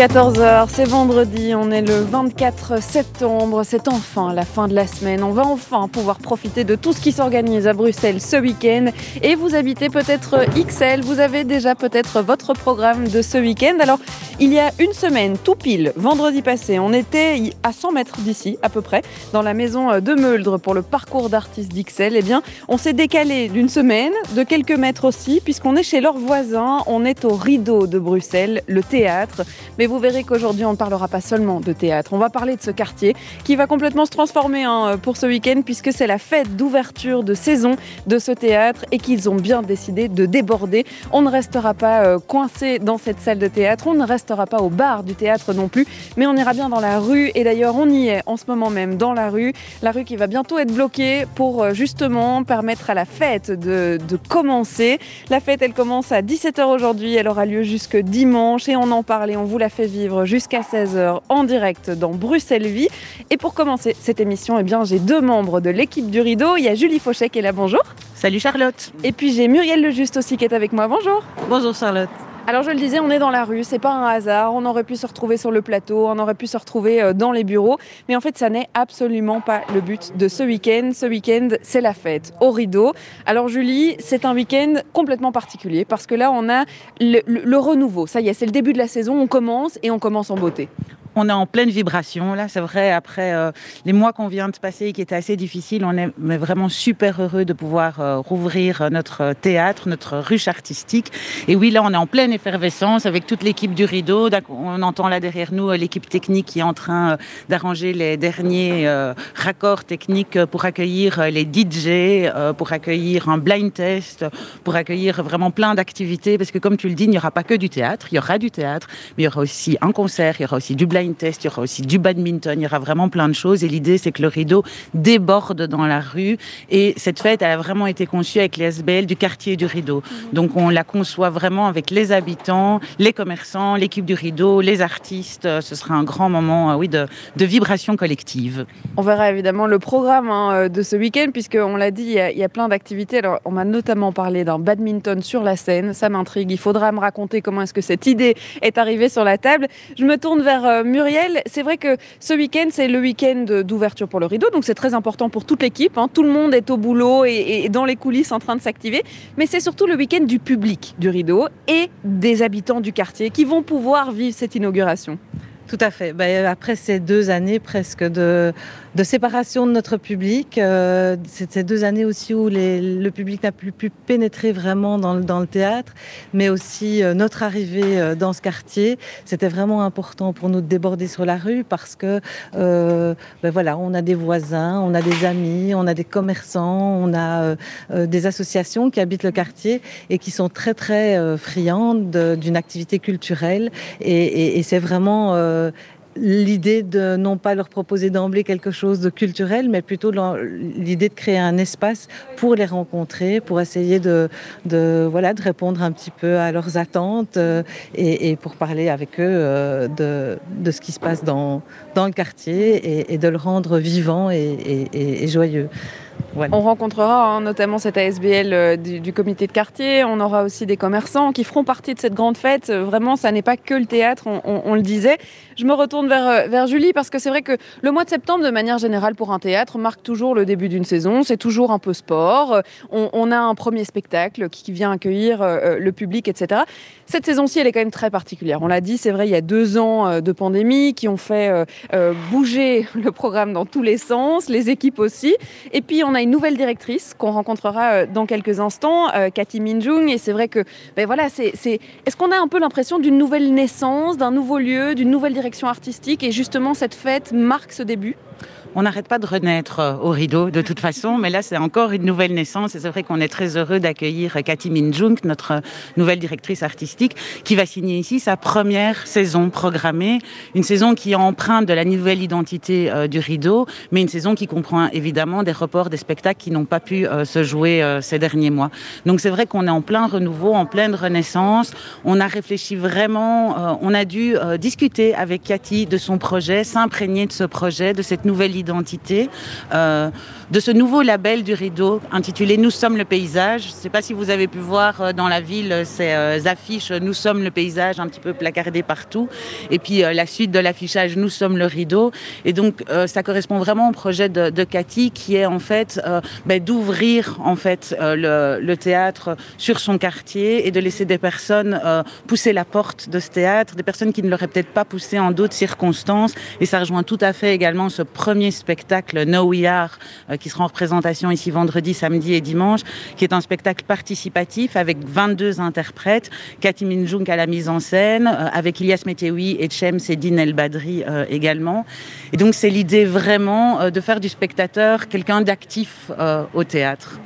14h, c'est vendredi, on est le 24 septembre, c'est enfin la fin de la semaine. On va enfin pouvoir profiter de tout ce qui s'organise à Bruxelles ce week-end. Et vous habitez peut-être XL, vous avez déjà peut-être votre programme de ce week-end. Alors, il y a une semaine, tout pile, vendredi passé, on était à 100 mètres d'ici, à peu près, dans la maison de Meuldre pour le parcours d'artistes d'XL. Eh bien, on s'est décalé d'une semaine, de quelques mètres aussi, puisqu'on est chez leurs voisins, on est au rideau de Bruxelles, le théâtre. Mais vous verrez qu'aujourd'hui, on ne parlera pas seulement de théâtre. On va parler de ce quartier qui va complètement se transformer hein, pour ce week-end puisque c'est la fête d'ouverture de saison de ce théâtre et qu'ils ont bien décidé de déborder. On ne restera pas euh, coincé dans cette salle de théâtre, on ne restera pas au bar du théâtre non plus, mais on ira bien dans la rue et d'ailleurs on y est en ce moment même dans la rue, la rue qui va bientôt être bloquée pour euh, justement permettre à la fête de, de commencer. La fête elle commence à 17h aujourd'hui, elle aura lieu jusque dimanche et on en parle et on vous la fait vivre jusqu'à 16h en direct dans Bruxelles Vie. Et pour commencer cette émission, eh bien, j'ai deux membres de l'équipe du Rideau. Il y a Julie Fauchet qui est là, bonjour. Salut Charlotte. Et puis j'ai Muriel Le Juste aussi qui est avec moi, bonjour. Bonjour Charlotte. Alors je le disais, on est dans la rue, c'est pas un hasard, on aurait pu se retrouver sur le plateau, on aurait pu se retrouver euh, dans les bureaux, mais en fait ça n'est absolument pas le but de ce week-end. Ce week-end, c'est la fête au rideau. Alors Julie, c'est un week-end complètement particulier parce que là on a le, le renouveau, ça y est, c'est le début de la saison, on commence et on commence en beauté on est en pleine vibration. Là, c'est vrai, après euh, les mois qu'on vient de passer qui étaient assez difficiles, on est vraiment super heureux de pouvoir euh, rouvrir notre théâtre, notre ruche artistique. Et oui, là, on est en pleine effervescence avec toute l'équipe du rideau. On entend là derrière nous euh, l'équipe technique qui est en train d'arranger les derniers raccords techniques pour accueillir les DJ, pour accueillir un blind test, pour accueillir vraiment plein d'activités. Parce que comme tu le dis, il n'y aura pas que du théâtre, il y aura du théâtre, mais il y aura aussi un concert, il y aura aussi du blind test, il y aura aussi du badminton, il y aura vraiment plein de choses. Et l'idée, c'est que le rideau déborde dans la rue. Et cette fête, elle a vraiment été conçue avec les SBL du quartier du rideau. Mhm. Donc on la conçoit vraiment avec les habitants, les commerçants, l'équipe du rideau, les artistes. Ce sera un grand moment, euh, oui, de, de vibration collective. On verra évidemment le programme hein, euh, de ce week-end, puisqu'on l'a dit, il y, a, plein d'activités. Alors on m'a notamment parlé d'un badminton sur la scène. Ça m'intrigue. Il faudra me raconter comment est-ce que cette idée est arrivée sur la table. Je me tourne vers euh, Muriel, c'est vrai que ce week-end, c'est le week-end d'ouverture pour le rideau, donc c'est très important pour toute l'équipe. Hein. Tout le monde est au boulot et, dans les coulisses en train de s'activer. Mais c'est surtout le week-end du public du rideau et des habitants du quartier qui vont pouvoir vivre cette inauguration. Tout à fait. Ben, après ces deux années presque de, de séparation de notre public, euh, c'est ces deux années aussi où les, le public n'a plus pu pénétrer vraiment dans le, dans le théâtre, mais aussi euh, notre arrivée euh, dans ce quartier, c'était vraiment important pour nous de déborder sur la rue parce que euh, ben voilà, on a des voisins, on a des amis, on a des commerçants, on a euh, des associations qui habitent le quartier et qui sont très très friandes d'une activité culturelle. Et, et, et c'est vraiment euh, l'idée de non pas leur proposer d'emblée quelque chose de culturel, mais plutôt l'idée de créer un espace pour les rencontrer, pour essayer de, de, voilà, de répondre un petit peu à leurs attentes euh, et, pour parler avec eux euh, de, de, ce qui se passe dans, dans le quartier et, et de le rendre vivant et, et joyeux. On rencontrera hein, notamment cette ASBL euh, du, comité de quartier. On aura aussi des commerçants qui feront partie de cette grande fête. Euh, vraiment, ça n'est pas que le théâtre, on, le disait. Je me retourne vers, euh, vers Julie parce que c'est vrai que le mois de septembre, de manière générale, pour un théâtre, marque toujours le début d'une saison. C'est toujours un peu sport. On, a un premier spectacle qui vient accueillir le public, etc. Cette saison-ci, elle est quand même très particulière. On l'a dit, c'est vrai, il y a deux ans de pandémie qui ont fait euh, bouger le programme dans tous les sens, les équipes aussi. Et puis, on a une nouvelle directrice qu'on rencontrera euh, dans quelques instants, euh, Cathy Minjung. Et c'est vrai que, ben voilà, c'est, est-ce qu'on a un peu l'impression d'une nouvelle naissance, d'un nouveau lieu, d'une nouvelle direction artistique? Et justement, cette fête marque ce début? On n'arrête pas de renaître euh, au rideau de toute façon, mais là c'est encore une nouvelle naissance et c'est vrai qu'on est très heureux d'accueillir Cathy Minjung, notre nouvelle directrice artistique, qui va signer ici sa première saison programmée, une saison qui est empreinte de la nouvelle identité euh, du rideau, mais une saison qui comprend évidemment des reports des spectacles qui n'ont pas pu euh, se jouer ces derniers mois. Donc c'est vrai qu'on est en plein renouveau, en pleine renaissance. On a réfléchi vraiment, on a dû discuter avec Cathy de son projet, s'imprégner de ce projet, de cette nouvelle identité, euh, de ce nouveau label du rideau intitulé Nous sommes le paysage. Je ne sais pas si vous avez pu voir euh, dans la ville ces euh, affiches Nous sommes le paysage un petit peu placardées partout. Et puis la suite de l'affichage Nous sommes le rideau. Et donc ça correspond vraiment au projet de, Cathy qui est en fait ben, d'ouvrir en fait le, théâtre sur son quartier et de laisser des personnes pousser la porte de ce théâtre, des personnes qui ne l'auraient peut-être pas poussé en d'autres circonstances. Et ça rejoint tout à fait également ce premier spectacle No We Are, euh, qui sera en représentation ici vendredi, samedi et dimanche, qui est un spectacle participatif avec 22 interprètes, Cathy Minjung à la mise en scène, euh, avec Ilias Meteoui et Chem Sedine El Badri euh, également. Et donc c'est l'idée vraiment de faire du spectateur quelqu'un d'actif au théâtre.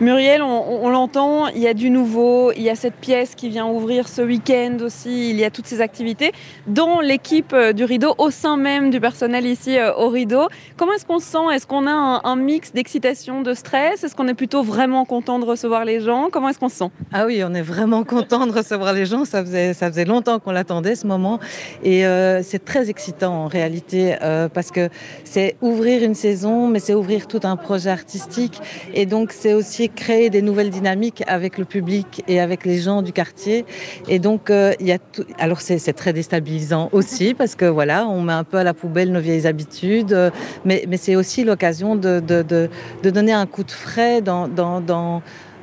Muriel, on, l'entend, il y a du nouveau, il y a cette pièce qui vient ouvrir ce week-end aussi, il y a toutes ces activités dans l'équipe euh, du rideau, au sein même du personnel ici euh, au rideau. Comment est-ce qu'on se sent? Est-ce qu'on a un, mix d'excitation, de stress? Est-ce qu'on est plutôt vraiment content de recevoir les gens? Comment est-ce qu'on se sent? Ah oui, on est vraiment content de recevoir les gens. Ça faisait, ça faisait longtemps qu'on l'attendait ce moment. Et euh, c'est très excitant en réalité parce que c'est ouvrir une saison, mais c'est ouvrir tout un projet artistique. Et donc c'est aussi créer des nouvelles dynamiques avec le public et avec les gens du quartier. Et donc, euh, y a alors c'est très déstabilisant aussi parce que voilà, on met un peu à la poubelle nos vieilles habitudes, euh, mais, c'est aussi l'occasion de, donner un coup de frais dans,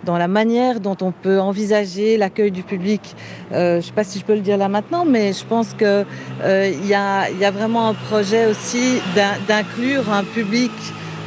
la manière dont on peut envisager l'accueil du public. Euh, je ne sais pas si je peux le dire là maintenant, mais je pense qu'il a, y, a, vraiment un projet aussi d'inclure un public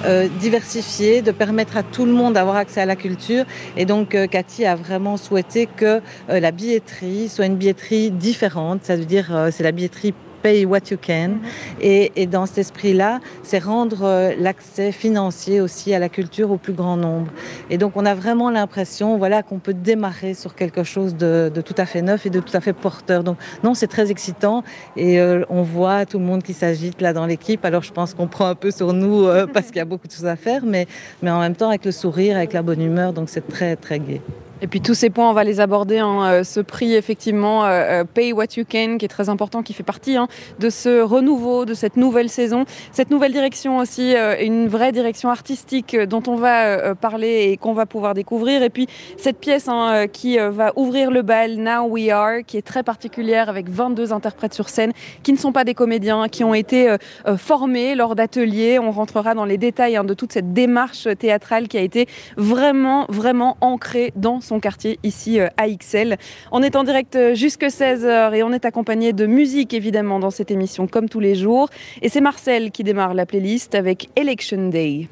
euh, de permettre à tout le monde d'avoir accès à la culture. Et donc, euh, Cathy a vraiment souhaité que euh, la billetterie soit une billetterie différente. Ça veut dire, c'est la billetterie pay what you can. Et, et dans cet esprit-là, c'est rendre euh, l'accès financier aussi à la culture au plus grand nombre. Et donc, on a vraiment l'impression, voilà, qu'on peut démarrer sur quelque chose de, de, tout à fait neuf et de tout à fait porteur. Donc, non, c'est très excitant et euh, on voit tout le monde qui s'agite là dans l'équipe. Alors, je pense qu'on prend un peu sur nous euh, parce qu'il y a beaucoup de choses à faire, mais, mais en même temps avec le sourire, avec la bonne humeur. Donc, c'est très, très gai. Et puis tous ces points, on va les aborder. Hein. Euh, ce prix, effectivement, euh, euh, Pay What You Can, qui est très important, qui fait partie hein, de ce renouveau, de cette nouvelle saison. Cette nouvelle direction aussi, une vraie direction artistique dont on va parler et qu'on va pouvoir découvrir. Et puis cette pièce hein, qui va ouvrir le bal, Now We Are, qui est très particulière avec 22 interprètes sur scène, qui ne sont pas des comédiens, qui ont été formés lors d'ateliers. On rentrera dans les détails de toute cette démarche théâtrale qui a été vraiment, vraiment ancrée dans son quartier ici euh, à XL. On est en direct euh, jusque 16h et on est accompagné de musique évidemment dans cette émission comme tous les jours. Et c'est Marcel qui démarre la playlist avec Election Day.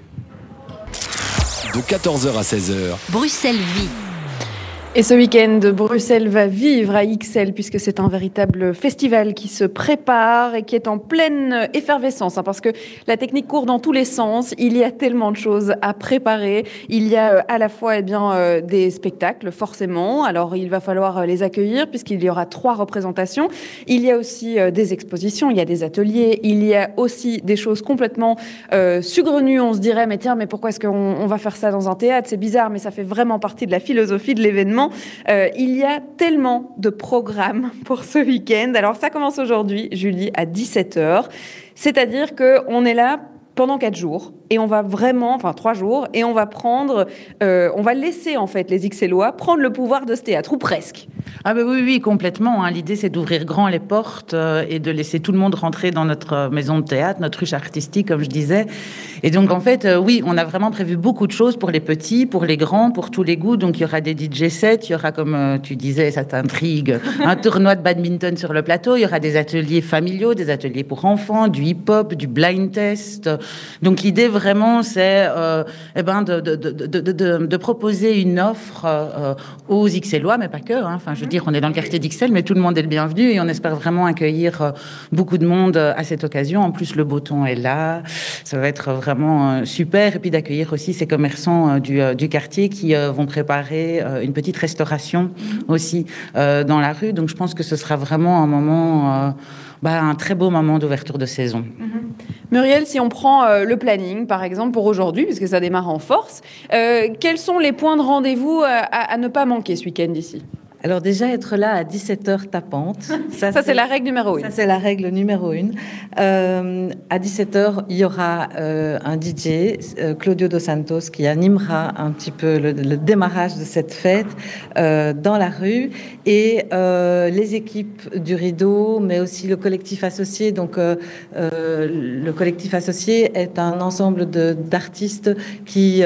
De 14h à 16h. Bruxelles vit. Et ce week-end, Bruxelles va vivre à XL puisque c'est un véritable festival qui se prépare et qui est en pleine effervescence hein, parce que la technique court dans tous les sens. Il y a tellement de choses à préparer. Il y a euh, à la fois eh bien, euh, des spectacles, forcément. Alors il va falloir euh, les accueillir puisqu'il y aura trois représentations. Il y a aussi des expositions, il y a des ateliers, il y a aussi des choses complètement sugrenues. On se dirait, mais tiens, mais pourquoi est-ce qu'on va faire ça dans un théâtre? C'est bizarre, mais ça fait vraiment partie de la philosophie de l'événement. Euh, il y a tellement de programmes pour ce week-end. Alors ça commence aujourd'hui, Julie, à 17h. C'est-à-dire qu'on est là pendant quatre jours et on va vraiment, enfin trois jours, et on va prendre, euh, on va laisser en fait les XLOA prendre le pouvoir de ce théâtre, ou presque. Ah ben oui, oui, complètement. Hein. L'idée, c'est d'ouvrir grand les portes euh, et de laisser tout le monde rentrer dans notre maison de théâtre, notre ruche artistique, comme je disais. Et donc, en fait, euh, oui, on a vraiment prévu beaucoup de choses pour les petits, pour les grands, pour tous les goûts. Donc, il y aura des DJ sets, il y aura, comme tu disais, ça t'intrigue, un tournoi de badminton sur le plateau, il y aura des ateliers familiaux, des ateliers pour enfants, du hip-hop, du blind test. Donc, l'idée, vraiment, c'est euh, eh ben de, proposer une offre euh, aux XLOA, mais pas que. Hein. Enfin, je veux dire, on est dans le quartier d'Ixelles, mais tout le monde est le bienvenu et on espère vraiment accueillir euh, beaucoup de monde à cette occasion. En plus, le beau temps est là. Ça va être vraiment super. Et puis d'accueillir aussi ces commerçants du quartier qui vont préparer une petite restauration aussi dans la rue. Donc je pense que ce sera vraiment un moment bah, un très beau moment d'ouverture de saison. Mhm. Muriel, si on prend euh, le planning, par exemple, pour aujourd'hui, puisque ça démarre en force, euh, quels sont les points de rendez-vous à, à ne pas manquer ce week-end ici alors déjà être là à 17h tapante. Ça, c'est la règle numéro une. Ça c'est la règle numéro une. Euh, à 17h, il y aura euh, un DJ, euh, Claudio Dos Santos, qui animera un petit peu le, démarrage de cette fête dans la rue. Et les équipes du rideau, mais aussi le collectif associé. Donc le collectif associé est un ensemble d'artistes qui,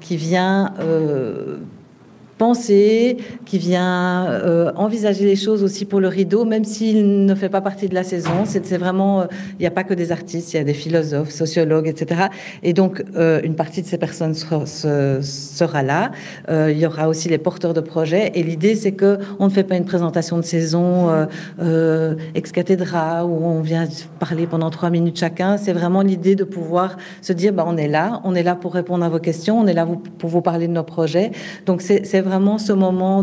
qui vient penser, qui vient euh, envisager les choses aussi pour le rideau, même s'il ne fait pas partie de la saison. C'est vraiment, euh, il n'y a pas que des artistes, il y a des philosophes, sociologues, etc. Et donc, euh, une partie de ces personnes sera, sera là. il y aura aussi les porteurs de projets. Et l'idée, c'est que on ne fait pas une présentation de saison ex cathedra où on vient parler pendant trois minutes chacun. C'est vraiment l'idée de pouvoir se dire, bah, on est là, on est là pour répondre à vos questions, on est là pour vous parler de nos projets. Donc, c'est vraiment ce moment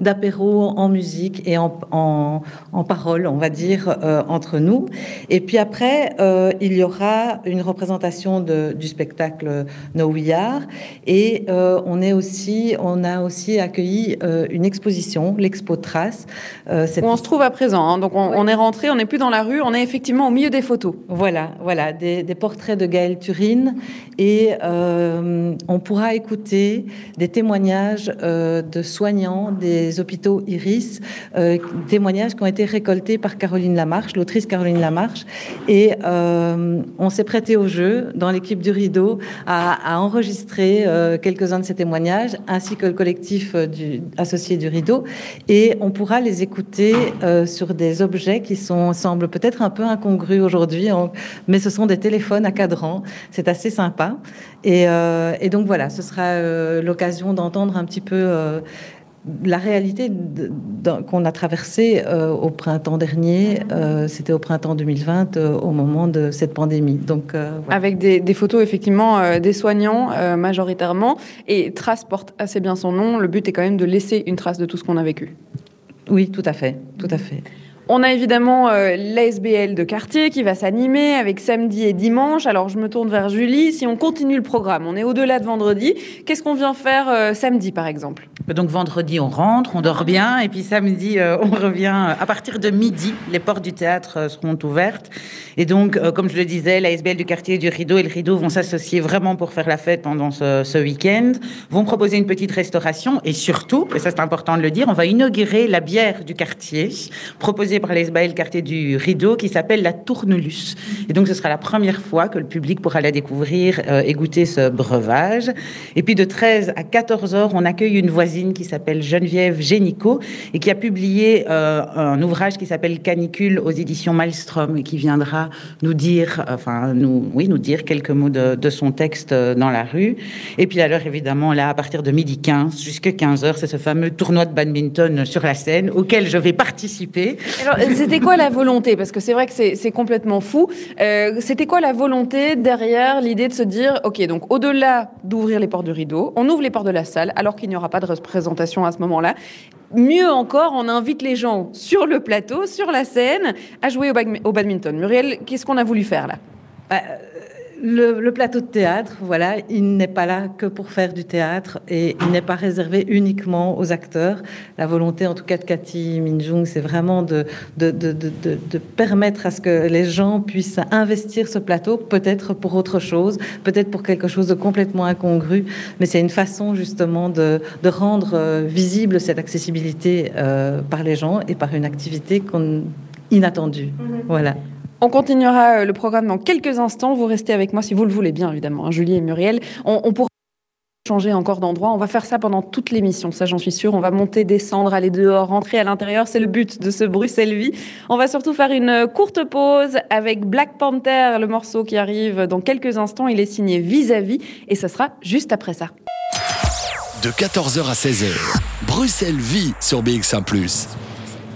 d'apéro en musique et en, en, parole, on va dire, euh, entre nous. Et puis après, euh, il y aura une représentation de, du spectacle No We Are. Et euh, on, est aussi, on a aussi accueilli une exposition, l'Expo Trace. Où on se trouve à présent. Hein. donc on, est rentré, on n'est plus dans la rue, on est effectivement au milieu des photos. Voilà, voilà, des, des portraits de Gaël Turine. Et on pourra écouter des témoignages euh, de soignants des hôpitaux Iris, euh, témoignages qui ont été récoltés par Caroline Lamarche, l'autrice Caroline Lamarche. Et euh, on s'est prêté au jeu dans l'équipe du Rideau à, enregistrer quelques-uns de ces témoignages, ainsi que le collectif associé du Rideau. Et on pourra les écouter sur des objets qui semblent peut-être un peu incongrus aujourd'hui, mais ce sont des téléphones à cadran. C'est assez sympa. Et, et, donc voilà, ce sera l'occasion d'entendre un petit peu euh, la réalité qu'on a traversée euh, au printemps dernier, euh, c'était au printemps 2020, au moment de cette pandémie. Donc, Avec des, photos, effectivement, des soignants majoritairement. Et Trace porte assez bien son nom. Le but est quand même de laisser une trace de tout ce qu'on a vécu. Oui, tout à fait. Tout à fait. On a évidemment euh, l'ASBL de quartier qui va s'animer avec samedi et dimanche. Alors je me tourne vers Julie. Si on continue le programme, on est au-delà de vendredi. Qu'est-ce qu'on vient faire euh, samedi par exemple? Donc vendredi on rentre, on dort bien et puis samedi euh, on revient à partir de midi. Les portes du théâtre seront ouvertes et donc comme je le disais, l'ASBL du quartier du Rideau et le Rideau vont s'associer vraiment pour faire la fête pendant ce, ce week-end. Vont proposer une petite restauration et surtout, et ça c'est important de le dire, on va inaugurer la bière du quartier proposée par l'ESBA quartier du Rideau qui s'appelle la Tournelus. Et donc ce sera la première fois que le public pourra la découvrir euh, et goûter ce breuvage. Et puis de 13 à 14 heures, on accueille une voisine qui s'appelle Geneviève Génicaud et qui a publié euh, un ouvrage qui s'appelle Canicule aux éditions Maelstrom et qui viendra nous dire, enfin nous, oui, nous dire quelques mots de, de son texte euh, dans la rue. Et puis alors évidemment là, à partir de midi 15 jusqu'à 15 heures, c'est ce fameux tournoi de badminton sur la scène auquel je vais participer. Euh, c'était quoi la volonté? Parce que c'est vrai que c'est complètement fou. Euh, c'était quoi la volonté derrière l'idée de se dire, OK, donc au-delà d'ouvrir les portes du rideau, on ouvre les portes de la salle alors qu'il n'y aura pas de représentation à ce moment-là. Mieux encore, on invite les gens sur le plateau, sur la scène, à jouer au, badminton. Muriel, qu'est-ce qu'on a voulu faire là? Le, plateau de théâtre, voilà, il n'est pas là que pour faire du théâtre et il n'est pas réservé uniquement aux acteurs. La volonté, en tout cas, de Cathy Minjung, c'est vraiment de, de, de, de, permettre à ce que les gens puissent investir ce plateau, peut-être pour autre chose, peut-être pour quelque chose de complètement incongru, mais c'est une façon justement de, rendre euh, visible cette accessibilité euh, par les gens et par une activité inattendue. Mm-hmm. Voilà. On continuera euh, le programme dans quelques instants. Vous restez avec moi si vous le voulez bien, évidemment, hein, Julie et Muriel. On, pourra changer encore d'endroit. On va faire ça pendant toute l'émission, ça j'en suis sûre. On va monter, descendre, aller dehors, rentrer à l'intérieur. C'est le but de ce Bruxelles Vie. On va surtout faire une courte pause avec Black Panther, le morceau qui arrive dans quelques instants. Il est signé Vis-à-vis et ça sera juste après ça. De 14h à 16h, Bruxelles vit sur BX1 ⁇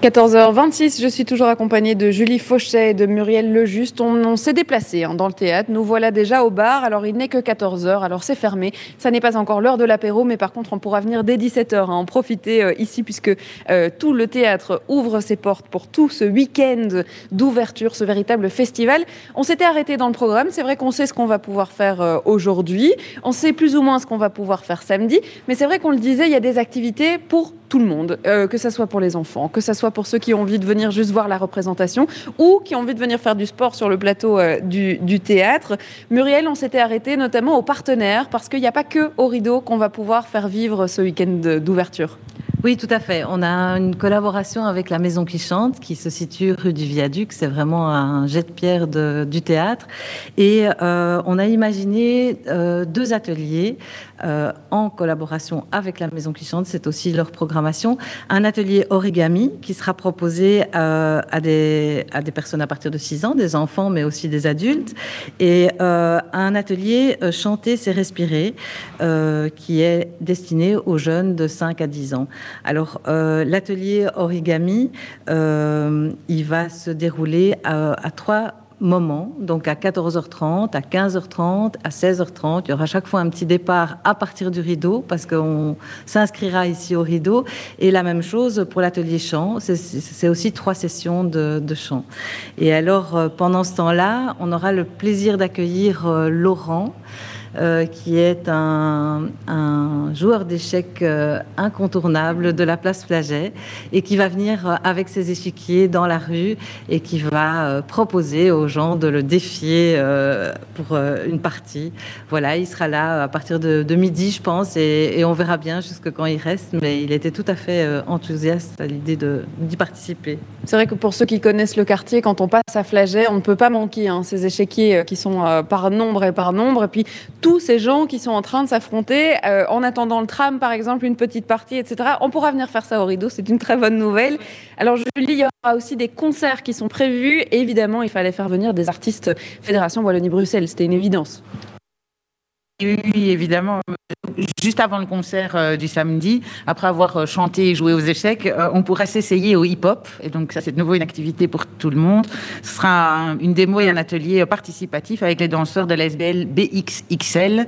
14h26, je suis toujours accompagnée de Julie Fauchet et de Muriel Lejuste. On, on s'est déplacé hein, dans le théâtre. Nous voilà déjà au bar. Alors, il n'est que 14h, alors c'est fermé. Ça n'est pas encore l'heure de l'apéro, mais par contre, on pourra venir dès 17h hein, en profiter euh, ici, puisque euh, tout le théâtre ouvre ses portes pour tout ce week-end d'ouverture, ce véritable festival. On s'était arrêté dans le programme. C'est vrai qu'on sait ce qu'on va pouvoir faire euh, aujourd'hui. On sait plus ou moins ce qu'on va pouvoir faire samedi. Mais c'est vrai qu'on le disait, il y a des activités pour tout le monde, que ce soit pour les enfants, que ce soit pour ceux qui ont envie de venir juste voir la représentation ou qui ont envie de venir faire du sport sur le plateau euh, du, théâtre. Muriel, on s'était arrêté notamment aux partenaires parce qu'il n'y a pas que au rideau qu'on va pouvoir faire vivre ce week-end d'ouverture. Oui, tout à fait. On a une collaboration avec la Maison qui chante, qui se situe rue du Viaduc. C'est vraiment un jet de pierre du théâtre. Et euh, on a imaginé euh, deux ateliers euh, en collaboration avec la Maison qui chante. C'est aussi leur programmation. Un atelier origami qui sera proposé euh, à, des, à des personnes à partir de 6 ans, des enfants, mais aussi des adultes. Et euh, un atelier chanter, c'est respirer, qui est destiné aux jeunes de 5 à 10 ans. Alors, l'atelier origami, il va se dérouler à, à trois moments, donc à 14h30, à 15h30, à 16h30. Il y aura chaque fois un petit départ à partir du rideau, parce qu'on s'inscrira ici au rideau. Et la même chose pour l'atelier chant, c'est aussi trois sessions de, chant. Et alors, euh, pendant ce temps-là, on aura le plaisir d'accueillir euh, Laurent. Euh, qui est un, joueur d'échecs euh, incontournable de la place Flaget et qui va venir euh, avec ses échiquiers dans la rue et qui va proposer aux gens de le défier pour une partie. Voilà, il sera là à partir de, midi, je pense, et, on verra bien jusque quand il reste, mais il était tout à fait enthousiaste à l'idée d'y participer. C'est vrai que pour ceux qui connaissent le quartier, quand on passe à Flaget, on ne peut pas manquer hein, ces échiquiers qui sont par nombre et par nombre, et puis tous ces gens qui sont en train de s'affronter euh, en attendant le tram, par exemple, une petite partie, etc. On pourra venir faire ça au rideau, c'est une très bonne nouvelle. Alors, Julie, il y aura aussi des concerts qui sont prévus. Évidemment, il fallait faire venir des artistes Fédération Wallonie-Bruxelles, c'était une évidence. Oui, évidemment. Juste avant le concert euh, du samedi, après avoir euh, chanté et joué aux échecs, euh, on pourra s'essayer au hip-hop. Et donc, ça, c'est de nouveau une activité pour tout le monde. Ce sera un, une démo et un atelier participatif avec les danseurs de l'SBL BXXL.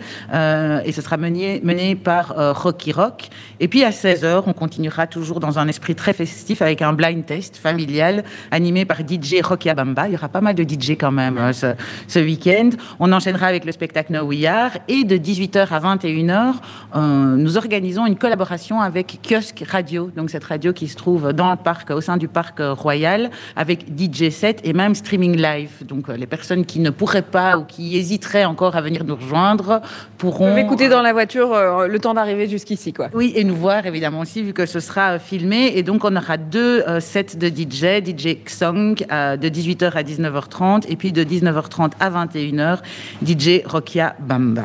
Et ce sera mené, mené par Rocky Rock. Et puis, à 16h, on continuera toujours dans un esprit très festif avec un blind test familial animé par DJ Rocky Abamba. Il y aura pas mal de DJ quand même ce, ce week-end. On enchaînera avec le spectacle No We Are. Et de 18h à 21h, euh, nous organisons une collaboration avec Kiosque Radio, donc cette radio qui se trouve dans le parc, au sein du parc Royal, avec DJ 7 et même streaming live. Donc euh, les personnes qui ne pourraient pas ou qui hésiteraient encore à venir nous rejoindre pourront écouter dans la voiture euh, le temps d'arriver jusqu'ici, quoi. Oui, et nous voir évidemment aussi vu que ce sera filmé. Et donc on aura deux euh, sets de DJ, DJ Xong euh, de 18h à 19h30 et puis de 19h30 à 21h, DJ Rokia Bamba.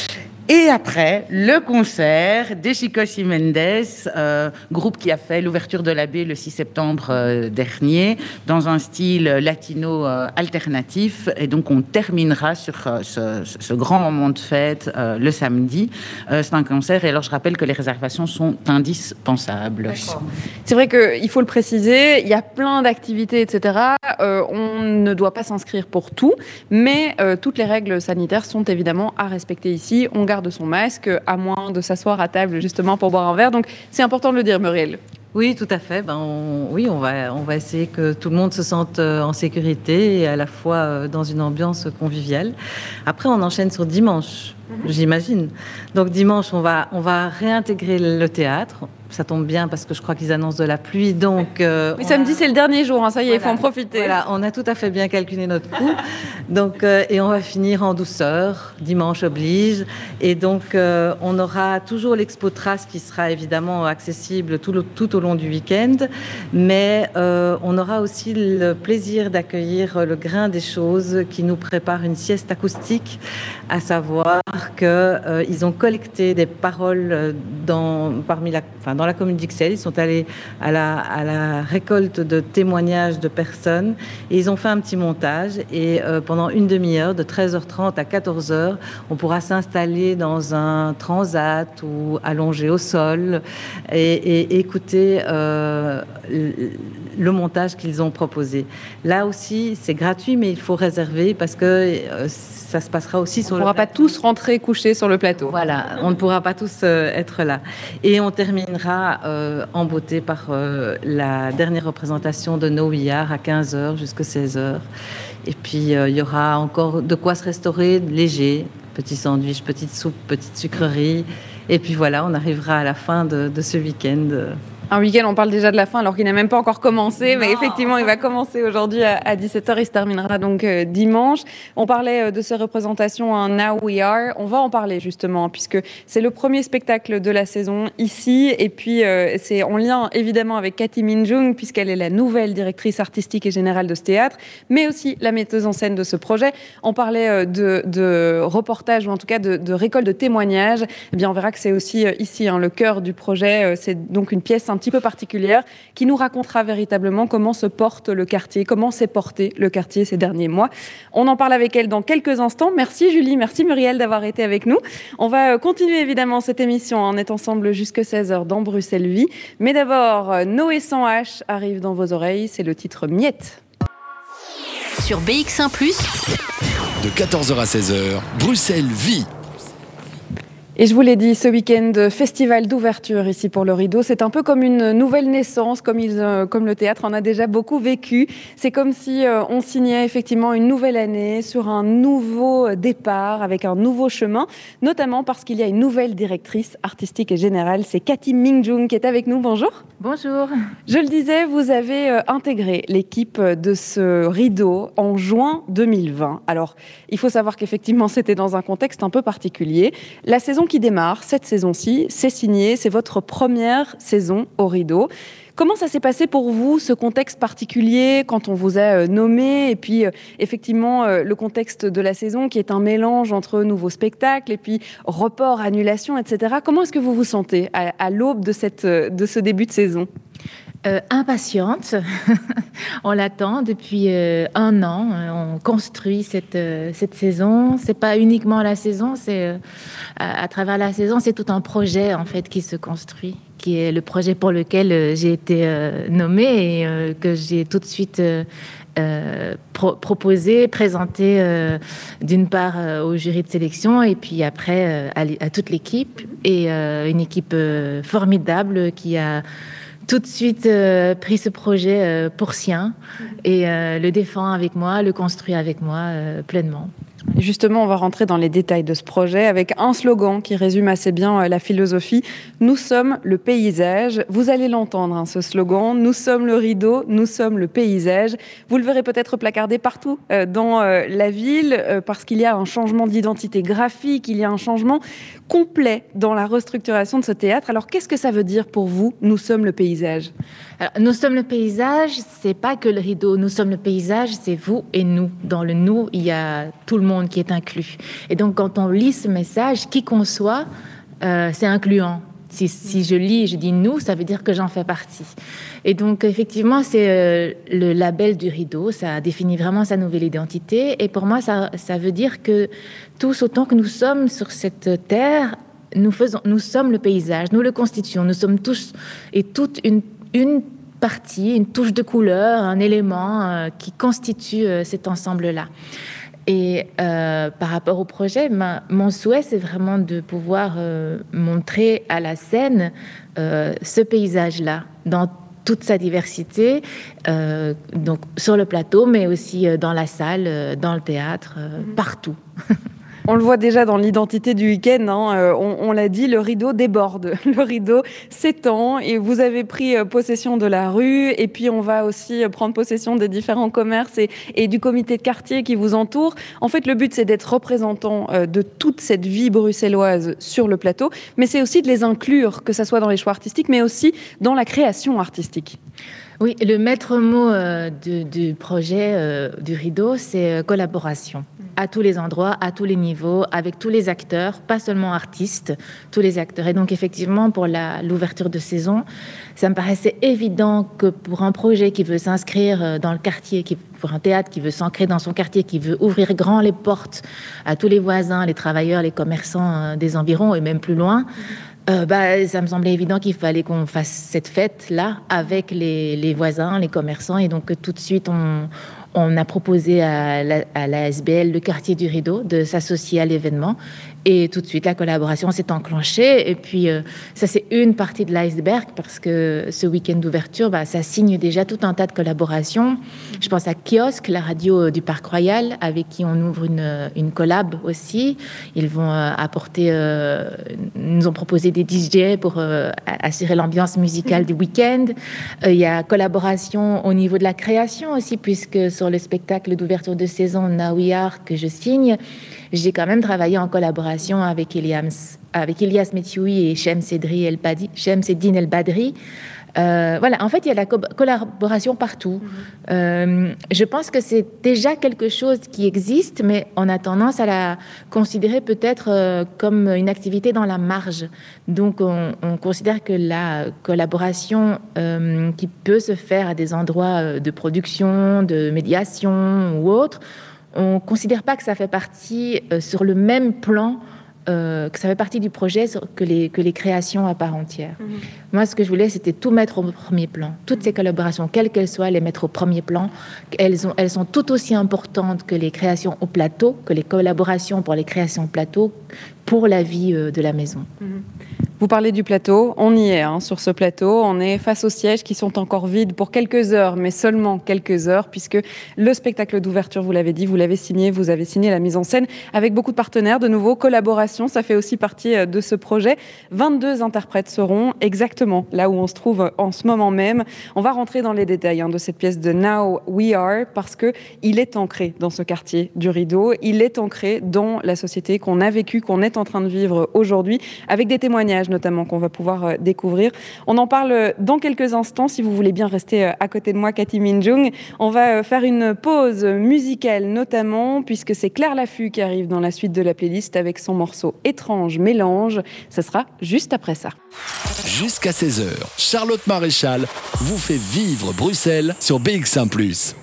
Et après, le concert des Chicos Mendes, euh, groupe qui a fait l'ouverture de la baie le 6 septembre euh, dernier, dans un style latino euh, alternatif. Et donc, on terminera sur ce, grand moment de fête le samedi. C'est un concert. Et alors, je rappelle que les réservations sont indispensables. C'est vrai qu'il faut le préciser, il y a plein d'activités, etc. on ne doit pas s'inscrire pour tout, mais toutes les règles sanitaires sont évidemment à respecter ici. On garde son masque, à moins de s'asseoir à table justement pour boire un verre. Donc c'est important de le dire, Muriel. Oui, tout à fait. Ben, oui, on va, on va essayer que tout le monde se sente euh, en sécurité et à la fois euh, dans une ambiance conviviale. Après, on enchaîne sur dimanche, j'imagine. Donc dimanche, on va, on va réintégrer le théâtre ça tombe bien parce que je crois qu'ils annoncent de la pluie. Donc, euh, Mais samedi, a... c'est le dernier jour, hein, ça y est, il voilà, faut en profiter. Voilà, on a tout à fait bien calculé notre coup. donc, euh, et on va finir en douceur, dimanche oblige. Et donc, euh, on aura toujours l'expo Trace qui sera évidemment accessible tout, le, tout au long du week-end. Mais on aura aussi le plaisir d'accueillir le grain des choses qui nous prépare une sieste acoustique, à savoir qu'ils ont collecté des paroles dans, parmi la, enfin, dans la commune d'Ixelles. Ils sont allés à la, à la récolte de témoignages de personnes et ils ont fait un petit montage. Et euh, pendant une demi-heure, de 13h30 à 14h, on pourra s'installer dans un transat ou allongé au sol et, écouter euh, le montage qu'ils ont proposé. Là aussi, c'est gratuit, mais il faut réserver parce que euh, ça se passera aussi sur le. On ne pourra pas tous rentrer coucher sur le plateau. Voilà, on ne pourra pas tous euh, être là. Et on terminera euh, en beauté par la dernière représentation de No à 15h jusqu'à 16h. Et puis il y aura encore de quoi se restaurer léger, petit sandwich, petite soupe, petite sucrerie. Et puis voilà, on arrivera à la fin de, de ce week-end un week-end, on parle déjà de la fin alors qu'il n'a même pas encore commencé, mais effectivement, il va commencer aujourd'hui à 17h, il se terminera donc euh, dimanche. On parlait euh, de ces représentations en Now We Are, on va en parler justement, puisque c'est le premier spectacle de la saison ici, et puis euh, c'est en lien évidemment avec Cathy Minjung, puisqu'elle est la nouvelle directrice artistique et générale de ce théâtre, mais aussi la metteuse en scène de ce projet. On parlait de, de reportage, ou en tout cas de, récolte de témoignages. Eh bien, on verra que c'est aussi ici hein, le cœur du projet. C'est donc une pièce petit peu particulière qui nous racontera véritablement comment se porte le quartier, comment s'est porté le quartier ces derniers mois. On en parle avec elle dans quelques instants. Merci Julie, merci Muriel d'avoir été avec nous. On va euh, continuer évidemment cette émission. On est ensemble jusque 16h dans Bruxelles Vie. Mais d'abord, euh, Noé sans H arrive dans vos oreilles. C'est le titre Miette. Sur BX1 ⁇ de 14h à 16h, Bruxelles Vie. Et je vous l'ai dit, ce week-end, festival d'ouverture ici pour le Rideau, c'est un peu comme une nouvelle naissance, comme, ils, euh, comme le théâtre en a déjà beaucoup vécu. C'est comme si euh, on signait effectivement une nouvelle année sur un nouveau départ, avec un nouveau chemin, notamment parce qu'il y a une nouvelle directrice artistique et générale. C'est Cathy Mingjung qui est avec nous. Bonjour. Bonjour. Je le disais, vous avez euh, intégré l'équipe de ce Rideau en juin 2020. Alors, il faut savoir qu'effectivement, c'était dans un contexte un peu particulier. La saison qui démarre cette saison-ci. C'est signé, c'est votre première saison au rideau. Comment ça s'est passé pour vous, ce contexte particulier, quand on vous a euh, nommé, et puis euh, effectivement euh, le contexte de la saison qui est un mélange entre nouveaux spectacles et puis report, annulation, etc. Comment est-ce que vous vous sentez à, l'aube de, cette, de ce début de saison? Impatiente. on l'attend depuis un an. On construit cette, cette saison. C'est pas uniquement la saison, c'est à, travers la saison, c'est tout un projet en fait qui se construit, qui est le projet pour lequel euh, j'ai été euh, nommée et euh, que j'ai tout de suite proposé, présenté d'une part au jury de sélection et puis après à, toute l'équipe et une équipe formidable qui a tout de suite pris ce projet pour sien et le défend avec moi, le construit avec moi pleinement. Justement, on va rentrer dans les détails de ce projet avec un slogan qui résume assez bien euh, la philosophie. Nous sommes le paysage. Vous allez l'entendre, hein, ce slogan. Nous sommes le rideau, nous sommes le paysage. Vous le verrez peut-être placardé partout euh, dans euh, la ville parce qu'il y a un changement d'identité graphique, il y a un changement complet dans la restructuration de ce théâtre. Alors, qu'est-ce que ça veut dire pour vous, nous sommes le paysage? Nous sommes le paysage, c'est pas que le rideau. Nous sommes le paysage, c'est vous et nous. Dans le nous, il y a tout le monde qui est inclus. Et donc, quand on lit ce message, qui qu'on soit, euh, c'est incluant. Si, je lis, je dis nous, ça veut dire que j'en fais partie. Et donc, effectivement, c'est euh, le label du rideau. Ça définit vraiment sa nouvelle identité. Et pour moi, ça, ça veut dire que tous, autant que nous sommes sur cette terre, nous, faisons, nous sommes le paysage, nous le constituons. Nous sommes tous et toutes une, partie, une touche de couleur, un élément euh, qui constitue cet ensemble-là. Et euh, par rapport au projet, mon souhait, c'est vraiment de pouvoir euh, montrer à la scène euh, ce paysage-là dans toute sa diversité, donc sur le plateau, mais aussi dans la salle, dans le théâtre, mm-hmm. partout. On le voit déjà dans l'identité du week-end, hein, euh, on, l'a dit, le rideau déborde, le rideau s'étend et vous avez pris euh, possession de la rue et puis on va aussi euh, prendre possession des différents commerces et, du comité de quartier qui vous entoure. En fait, le but c'est d'être représentant de toute cette vie bruxelloise sur le plateau, mais c'est aussi de les inclure, que ce soit dans les choix artistiques, mais aussi dans la création artistique. Oui, le maître mot du projet du rideau, c'est collaboration. À tous les endroits, à tous les niveaux, avec tous les acteurs, pas seulement artistes, tous les acteurs. Et donc effectivement, pour l'ouverture de saison, ça me paraissait évident que pour un projet qui veut s'inscrire euh, dans le quartier, pour un théâtre qui veut s'ancrer dans son quartier, qui veut ouvrir grand les portes à tous les voisins, les travailleurs, les commerçants euh, des environs et même plus loin, euh, bah, ça me semblait évident qu'il fallait qu'on fasse cette fête-là avec les, les, voisins, les commerçants, et donc tout de suite on, on a proposé à la, à la SBL, le quartier du rideau, de s'associer à l'événement. Et tout de suite, la collaboration s'est enclenchée. Et puis, euh, ça, c'est une partie de l'iceberg parce que ce week-end d'ouverture, bah, ça signe déjà tout un tas de collaborations. Je pense à Kiosque, la radio du Parc Royal, avec qui on ouvre une, une collab aussi. Ils vont euh, apporter, euh, nous ont proposé des DJ pour euh, assurer l'ambiance musicale du week-end. Euh, il y a collaboration au niveau de la création aussi, puisque sur le spectacle d'ouverture de saison Now We Are que je signe, j'ai quand même travaillé en collaboration avec Elias, avec Elias Metioui et Shem Sedri El Shem Seddin El Badri. Euh, voilà, en fait, il y a la co collaboration partout. Mm -hmm. euh, je pense que c'est déjà quelque chose qui existe, mais on a tendance à la considérer peut-être euh, comme une activité dans la marge. Donc, on, on considère que la collaboration qui peut se faire à des endroits de production, de médiation ou autre, on ne considère pas que ça fait partie euh, sur le même plan euh, que ça fait partie du projet que les, que les créations à part entière. -hmm. Moi, ce que je voulais, c'était tout mettre au premier plan. Toutes ces collaborations, quelles qu'elles soient, les mettre au premier plan. Elles, ont, elles sont tout aussi importantes que les créations au plateau, que les collaborations pour les créations au plateau, pour la vie euh, de la maison. -hmm. Vous parlez du plateau, on y est hein, sur ce plateau, on est face aux sièges qui sont encore vides pour quelques heures, mais seulement quelques heures, puisque le spectacle d'ouverture, vous l'avez dit, vous l'avez signé, vous avez signé la mise en scène avec beaucoup de partenaires, de nouveau, collaboration, ça fait aussi partie euh, de ce projet. 22 interprètes seront exactement là où on se trouve en ce moment même. On va rentrer dans les détails hein, de cette pièce de Now We Are, parce que il est ancré dans ce quartier du rideau, il est ancré dans la société qu'on a vécue, qu'on est en train de vivre aujourd'hui, avec des témoignages notamment qu'on va pouvoir euh, découvrir. On en parle dans quelques instants. Si vous voulez bien rester euh, à côté de moi, Cathy Minjung, on va euh, faire une pause musicale notamment puisque c'est Claire Laffut qui arrive dans la suite de la playlist avec son morceau Étrange mélange. Ce sera juste après ça. Jusqu'à 16h, Charlotte Maréchal vous fait vivre Bruxelles sur BX1 ⁇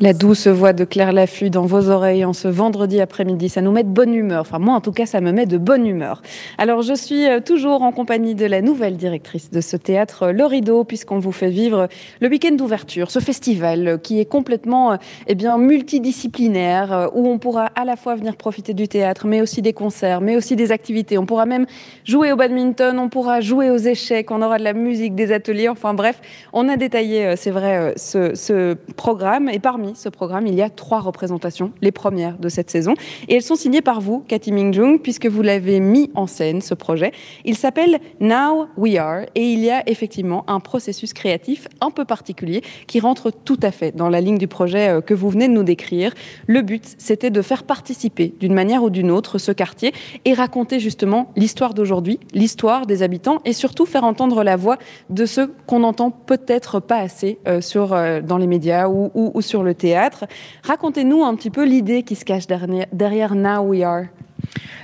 la douce voix de Claire Laffut dans vos oreilles en ce vendredi après-midi, ça nous met de bonne humeur. Enfin, moi, en tout cas, ça me met de bonne humeur. Alors, je suis toujours en compagnie de la nouvelle directrice de ce théâtre, Le Rideau, puisqu'on vous fait vivre le week-end d'ouverture, ce festival qui est complètement eh bien, multidisciplinaire, où on pourra à la fois venir profiter du théâtre, mais aussi des concerts, mais aussi des activités. On pourra même jouer au badminton, on pourra jouer aux échecs, on aura de la musique, des ateliers. Enfin, bref, on a détaillé, c'est vrai, ce, ce programme. Et parmi ce programme, il y a trois représentations, les premières de cette saison. Et elles sont signées par vous, Cathy Mingjung, puisque vous l'avez mis en scène, ce projet. Il s'appelle Now We Are et il y a effectivement un processus créatif un peu particulier qui rentre tout à fait dans la ligne du projet que vous venez de nous décrire. Le but, c'était de faire participer d'une manière ou d'une autre ce quartier et raconter justement l'histoire d'aujourd'hui, l'histoire des habitants et surtout faire entendre la voix de ceux qu'on n'entend peut-être pas assez euh, sur, euh, dans les médias ou, ou sur le théâtre. Racontez-nous un petit peu l'idée qui se cache derrière, derrière Now We Are.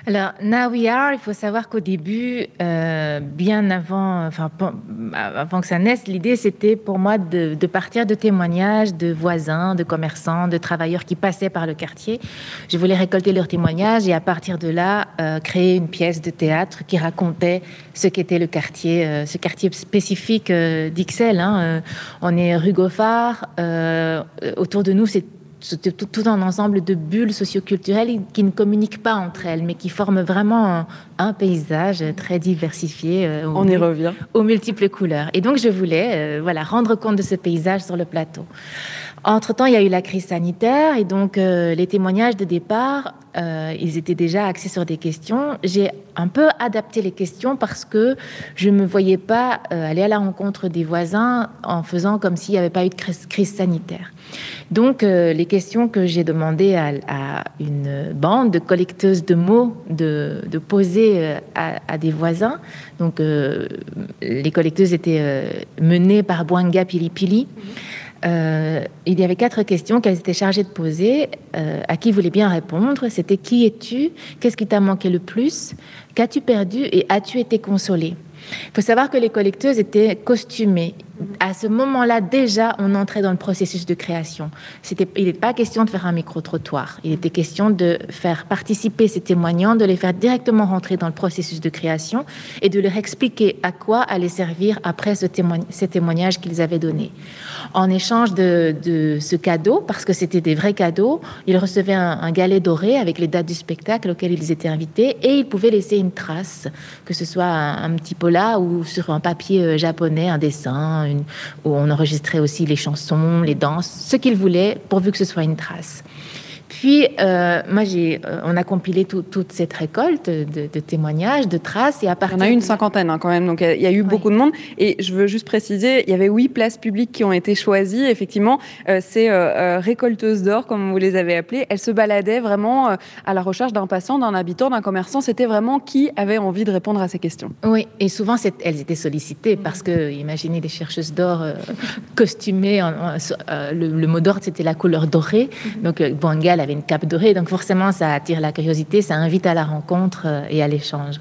Alors, Now We Are, il faut savoir qu'au début, euh, bien avant, enfin, avant que ça naisse, l'idée c'était pour moi de, partir de témoignages de voisins, de commerçants, de travailleurs qui passaient par le quartier. Je voulais récolter leurs témoignages et à partir de là, euh, créer une pièce de théâtre qui racontait ce qu'était le quartier, euh, ce quartier spécifique d'Ixelles. Hein. on est rue Goffard, autour de nous, c'est tout, tout, un ensemble de bulles socioculturelles qui ne communiquent pas entre elles, mais qui forment vraiment un, un paysage très diversifié. Euh, On y revient. Aux multiples couleurs. Et donc, je voulais euh, voilà, rendre compte de ce paysage sur le plateau. Entre-temps, il y a eu la crise sanitaire et donc euh, les témoignages de départ, euh, ils étaient déjà axés sur des questions. J'ai un peu adapté les questions parce que je ne me voyais pas euh, aller à la rencontre des voisins en faisant comme s'il n'y avait pas eu de crise, sanitaire. Donc, les questions que j'ai demandé à, une bande de collecteuses de mots de, poser à, des voisins, donc les collecteuses étaient menées par Bwanga Pilipili. Mmh. Euh, il y avait quatre questions qu'elles étaient chargées de poser, euh, à qui voulait bien répondre. C'était qui es-tu? Qu'est-ce qui t'a manqué le plus? Qu'as-tu perdu? Et as-tu été consolé? Il faut savoir que les collecteuses étaient costumées. À ce moment-là, déjà, on entrait dans le processus de création. Il n'est pas question de faire un micro-trottoir. Il était question de faire participer ces témoignants, de les faire directement rentrer dans le processus de création et de leur expliquer à quoi allait servir après ce ces témoignages qu'ils avaient donnés. En échange de, ce cadeau, parce que c'était des vrais cadeaux, ils recevaient un, galet doré avec les dates du spectacle auquel ils étaient invités et ils pouvaient laisser une trace, que ce soit un, un petit pola ou sur un papier euh, japonais, un dessin, où on enregistrait aussi les chansons, les danses, ce qu'ils voulaient, pourvu que ce soit une trace. Puis, euh, moi, j'ai, euh, on a compilé toute cette récolte de, témoignages, de traces. Et à partir... On a eu une cinquantaine hein, quand même, donc il y a eu beaucoup de monde. Et je veux juste préciser, il y avait huit places publiques qui ont été choisies. Effectivement, euh, ces récolteuses d'or, comme vous les avez appelées, elles se baladaient vraiment à la recherche d'un passant, d'un habitant, d'un commerçant. C'était vraiment qui avait envie de répondre à ces questions. Oui, et souvent, elles étaient sollicitées parce que, imaginez des chercheuses d'or costumées. le, mot d'ordre, c'était la couleur dorée. Mm-hmm. Donc, Bangal avait une cape dorée, donc forcément ça attire la curiosité, ça invite à la rencontre euh, et à l'échange.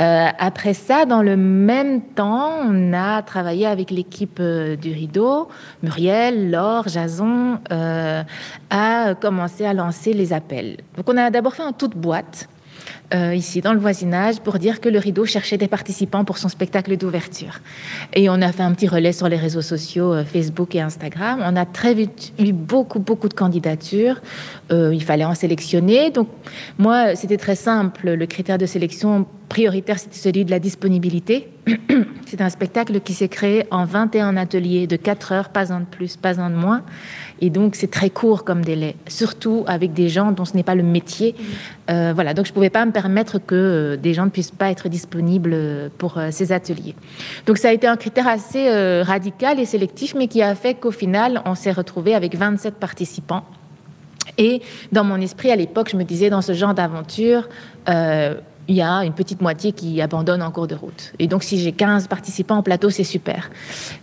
Euh, après ça, dans le même temps, on a travaillé avec l'équipe euh, du Rideau, Muriel, Laure, Jason, a commencé à lancer les appels. Donc on a d'abord fait un toute boîte euh, ici dans le voisinage pour dire que le rideau cherchait des participants pour son spectacle d'ouverture. Et on a fait un petit relais sur les réseaux sociaux, euh, Facebook et Instagram. On a très vite eu beaucoup, beaucoup de candidatures. Euh, il fallait en sélectionner. Donc moi, c'était très simple. Le critère de sélection prioritaire, c'était celui de la disponibilité. C'est un spectacle qui s'est créé en 21 ateliers de 4 heures, pas un de plus, pas un de moins. Et donc, c'est très court comme délai, surtout avec des gens dont ce n'est pas le métier. Euh, voilà, donc je ne pouvais pas me permettre que euh, des gens ne puissent pas être disponibles pour euh, ces ateliers. Donc, ça a été un critère assez radical et sélectif, mais qui a fait qu'au final, on s'est retrouvé avec 27 participants. Et dans mon esprit, à l'époque, je me disais, dans ce genre d'aventure, il y a une petite moitié qui abandonne en cours de route. Et donc, si j'ai 15 participants en plateau, c'est super.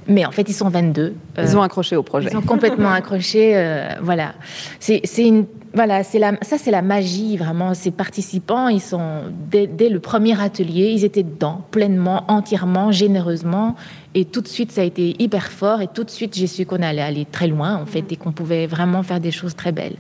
Mais en fait, ils sont 22. Ils ont accroché au projet. Ils ont complètement accroché. Euh, voilà. C'est une. Voilà, c'est la, ça c'est la magie vraiment. Ces participants, ils sont dès, le premier atelier, ils étaient dedans, pleinement, entièrement, généreusement, et tout de suite ça a été hyper fort. Et tout de suite j'ai su qu'on allait aller très loin en fait et qu'on pouvait vraiment faire des choses très belles.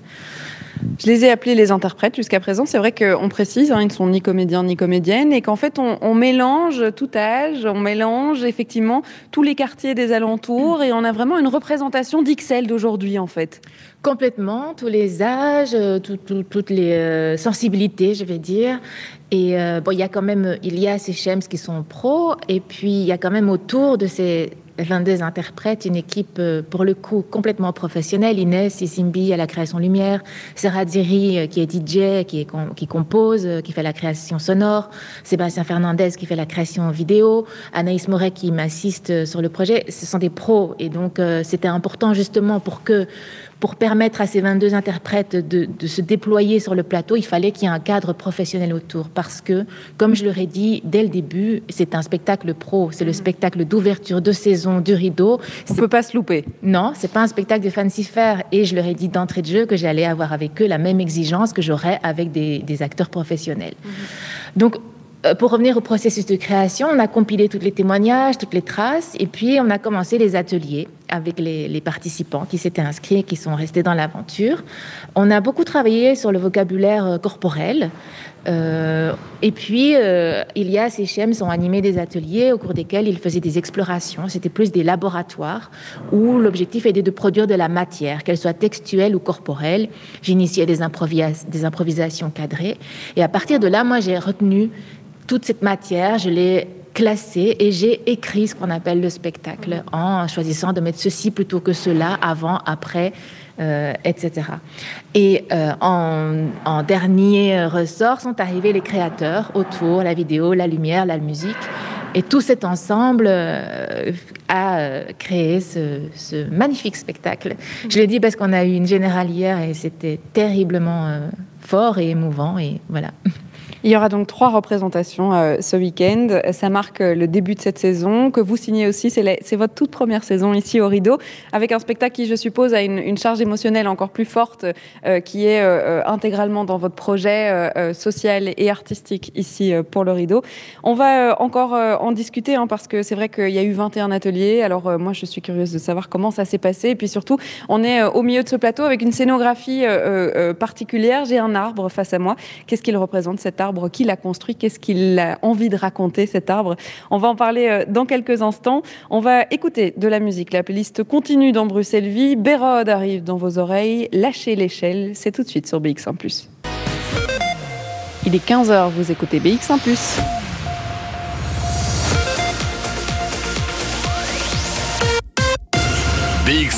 Je les ai appelés les interprètes jusqu'à présent. C'est vrai qu'on précise, hein, ils ne sont ni comédiens ni comédiennes, et qu'en fait, on, mélange tout âge, on mélange effectivement tous les quartiers des alentours, et on a vraiment une représentation d'XL d'aujourd'hui, en fait. Complètement, tous les âges, euh, toutes les euh, sensibilités, je vais dire. Et euh, bon, il y a quand même, il y a ces Shems qui sont pros, et puis il y a quand même autour de ces 22 interprètes, une équipe euh, pour le coup complètement professionnelle. Inès Isimbi à la création lumière, Sarah Diri euh, qui est DJ, qui, qui compose, euh, qui fait la création sonore, Sébastien Fernandez qui fait la création vidéo, Anaïs Moret qui m'assiste sur le projet. Ce sont des pros et donc c'était important justement pour que pour permettre à ces 22 interprètes de, se déployer sur le plateau, il fallait qu'il y ait un cadre professionnel autour. Parce que, comme je leur ai dit dès le début, c'est un spectacle pro. C'est le spectacle d'ouverture de saison du rideau. On ne peut pas se louper. Non, c'est pas un spectacle de fancy faire. Et je leur ai dit d'entrée de jeu que j'allais avoir avec eux la même exigence que j'aurais avec des, acteurs professionnels. Mhm. Donc, euh, pour revenir au processus de création, on a compilé tous les témoignages, toutes les traces, et puis on a commencé les ateliers avec les, participants qui s'étaient inscrits et qui sont restés dans l'aventure. On a beaucoup travaillé sur le vocabulaire euh, corporel. Euh, et puis, il y a ces schèmes ont animé des ateliers au cours desquels ils faisaient des explorations. C'était plus des laboratoires où l'objectif était de produire de la matière, qu'elle soit textuelle ou corporelle. J'initiais des, des improvisations cadrées. Et à partir de là, moi, j'ai retenu toute cette matière, je l'ai classée et j'ai écrit ce qu'on appelle le spectacle en choisissant de mettre ceci plutôt que cela, avant, après, euh, etc. Et euh, en, dernier ressort sont arrivés les créateurs autour, la vidéo, la lumière, la musique. Et tout cet ensemble euh, a créé ce, magnifique spectacle. Je l'ai dit parce qu'on a eu une générale hier et c'était terriblement fort et émouvant. Et voilà. Il y aura donc trois représentations euh, ce week-end. Ça marque euh, le début de cette saison que vous signez aussi. C'est votre toute première saison ici au Rideau, avec un spectacle qui, je suppose, a une, charge émotionnelle encore plus forte, euh, qui est intégralement dans votre projet social et artistique ici pour le Rideau. On va encore en discuter hein, parce que c'est vrai qu'il y a eu 21 ateliers. Alors moi, je suis curieuse de savoir comment ça s'est passé. Et puis surtout, on est au milieu de ce plateau avec une scénographie particulière. J'ai un arbre face à moi. Qu'est-ce qu'il représente cet arbre? Qui l'a construit, qu'est-ce qu'il a envie de raconter cet arbre. On va en parler euh, dans quelques instants. On va écouter de la musique. La playlist continue dans Bruxelles Vie. Bérode arrive dans vos oreilles. Lâchez l'échelle. C'est tout de suite sur BX1 Il est 15h, vous écoutez BX1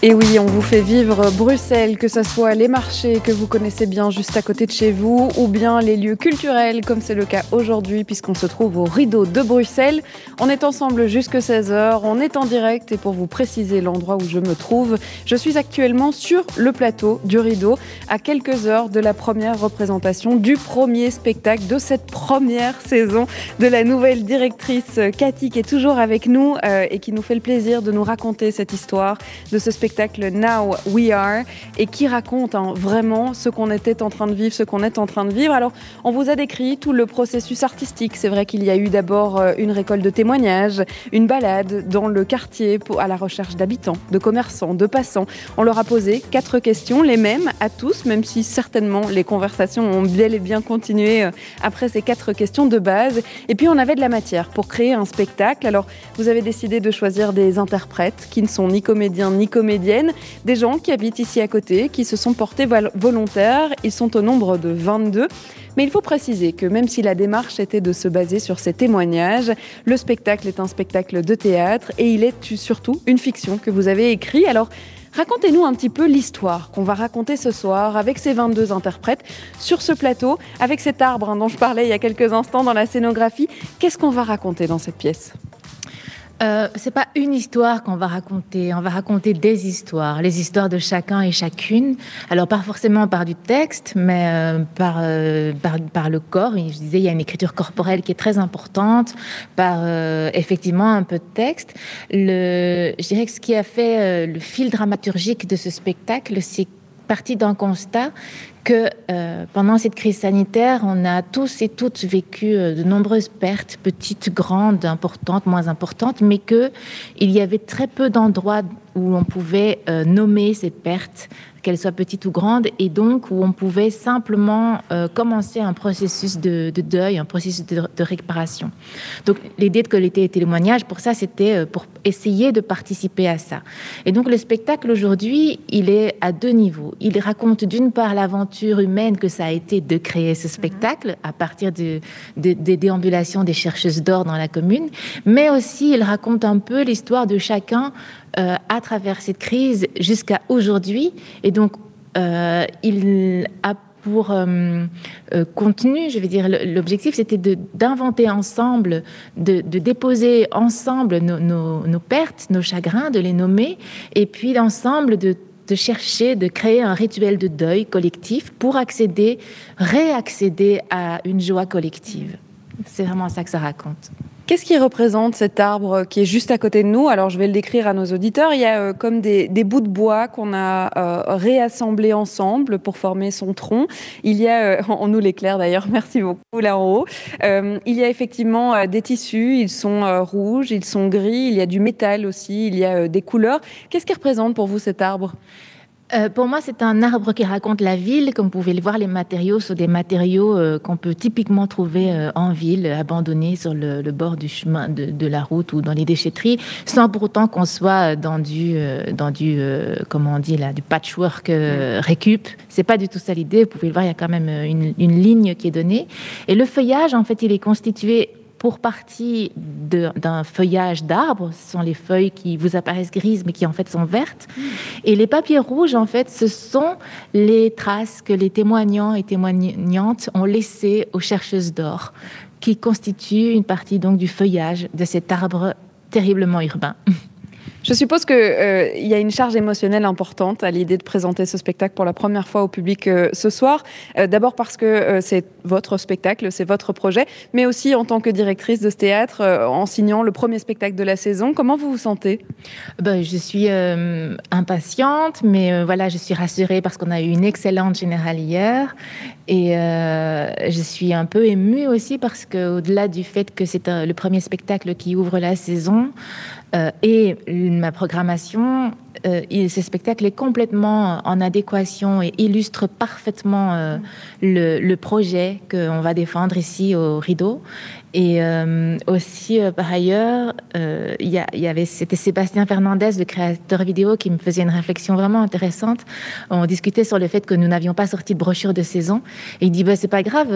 et oui, on vous fait vivre Bruxelles, que ce soit les marchés que vous connaissez bien juste à côté de chez vous, ou bien les lieux culturels, comme c'est le cas aujourd'hui, puisqu'on se trouve au Rideau de Bruxelles. On est ensemble jusque 16h, on est en direct, et pour vous préciser l'endroit où je me trouve, je suis actuellement sur le plateau du Rideau, à quelques heures de la première représentation du premier spectacle de cette première saison de la nouvelle directrice Cathy, qui est toujours avec nous euh, et qui nous fait le plaisir de nous raconter cette histoire de ce spectacle spectacle Now We Are et qui raconte hein, vraiment ce qu'on était en train de vivre, ce qu'on est en train de vivre. Alors, on vous a décrit tout le processus artistique. C'est vrai qu'il y a eu d'abord euh, une récolte de témoignages, une balade dans le quartier pour, à la recherche d'habitants, de commerçants, de passants. On leur a posé quatre questions, les mêmes à tous, même si certainement les conversations ont bel et bien continué euh, après ces quatre questions de base. Et puis, on avait de la matière pour créer un spectacle. Alors, vous avez décidé de choisir des interprètes qui ne sont ni comédiens ni comédiens des gens qui habitent ici à côté, qui se sont portés volontaires. Ils sont au nombre de 22. Mais il faut préciser que même si la démarche était de se baser sur ces témoignages, le spectacle est un spectacle de théâtre et il est surtout une fiction que vous avez écrite. Alors, Racontez-nous un petit peu l'histoire qu'on va raconter ce soir avec ces 22 interprètes sur ce plateau, avec cet arbre hein, dont je parlais il y a quelques instants dans la scénographie. Qu'est-ce qu'on va raconter dans cette pièce? Euh, c'est pas une histoire qu'on va raconter, on va raconter des histoires, les histoires de chacun et chacune. Alors pas forcément par du texte, mais euh, euh, par, par, le corps. Je disais, il y a une écriture corporelle qui est très importante, par effectivement un peu de texte. Le, je dirais que ce qui a fait le fil dramaturgique de ce spectacle, c'est parti d'un constat que euh, pendant cette crise sanitaire, on a tous et toutes vécu euh, de nombreuses pertes, petites, grandes, importantes, moins importantes, mais que il y avait très peu d'endroits où on pouvait euh, nommer ces pertes, qu'elles soient petites ou grandes, et donc où on pouvait simplement commencer un processus de, deuil, un processus de, réparation. Donc l'idée de collecter les témoignages, pour ça, c'était pour essayer de participer à ça. Et donc le spectacle aujourd'hui, il est à deux niveaux. Il raconte d'une part l'aventure humaine que ça a été de créer ce spectacle à partir de, des déambulations des chercheuses d'or dans la commune, mais aussi il raconte un peu l'histoire de chacun euh, à travers cette crise jusqu'à aujourd'hui. Et donc, euh, il a pour euh, contenu, je veux dire, l'objectif, c'était d'inventer ensemble, de, déposer ensemble nos, pertes, nos chagrins, de les nommer, et puis d'ensemble de, de chercher, de créer un rituel de deuil collectif pour accéder, réaccéder à une joie collective. C'est vraiment ça que ça raconte. Qu'est-ce qui représente cet arbre qui est juste à côté de nous? Alors, je vais le décrire à nos auditeurs. Il y a euh, comme des, bouts de bois qu'on a euh, réassemblés ensemble pour former son tronc. Il y a, on euh, nous l'éclaire d'ailleurs, merci beaucoup là en haut. il y a effectivement des tissus, ils sont rouges, ils sont gris, il y a du métal aussi, il y a des couleurs. Qu'est-ce qui représente pour vous cet arbre? Euh, pour moi, c'est un arbre qui raconte la ville. Comme vous pouvez le voir, les matériaux sont des matériaux euh, qu'on peut typiquement trouver euh, en ville, abandonnés sur le, bord du chemin de, la route ou dans les déchetteries, sans pour autant qu'on soit dans du, dans du, comment on dit là, du patchwork récup. C'est pas du tout ça l'idée. Vous pouvez le voir, il y a quand même une, une ligne qui est donnée. Et le feuillage, en fait, il est constitué pour partie d'un feuillage d'arbre. Ce sont les feuilles qui vous apparaissent grises, mais qui en fait sont vertes. Et les papiers rouges, en fait, ce sont les traces que les témoignants et témoignantes ont laissées aux chercheuses d'or qui constitue une partie donc du feuillage de cet arbre terriblement urbain. Je suppose qu'il euh, y a une charge émotionnelle importante à l'idée de présenter ce spectacle pour la première fois au public euh, ce soir. Euh, d'abord parce que c'est votre spectacle, c'est votre projet, mais aussi en tant que directrice de ce théâtre, en signant le premier spectacle de la saison. Comment vous vous sentez? Ben, Je suis impatiente, mais voilà, je suis rassurée parce qu'on a eu une excellente générale hier. Et je suis un peu émue aussi parce qu'au-delà du fait que c'est le premier spectacle qui ouvre la saison, et ma programmation, euh, ce spectacle est complètement en adéquation et illustre parfaitement euh, le, projet qu'on va défendre ici au Rideau. Et aussi, par ailleurs, il y, avait, c'était Sébastien Fernandez, le créateur vidéo, qui me faisait une réflexion vraiment intéressante. On discutait sur le fait que nous n'avions pas sorti de brochure de saison. Et il dit, bah, c'est pas grave,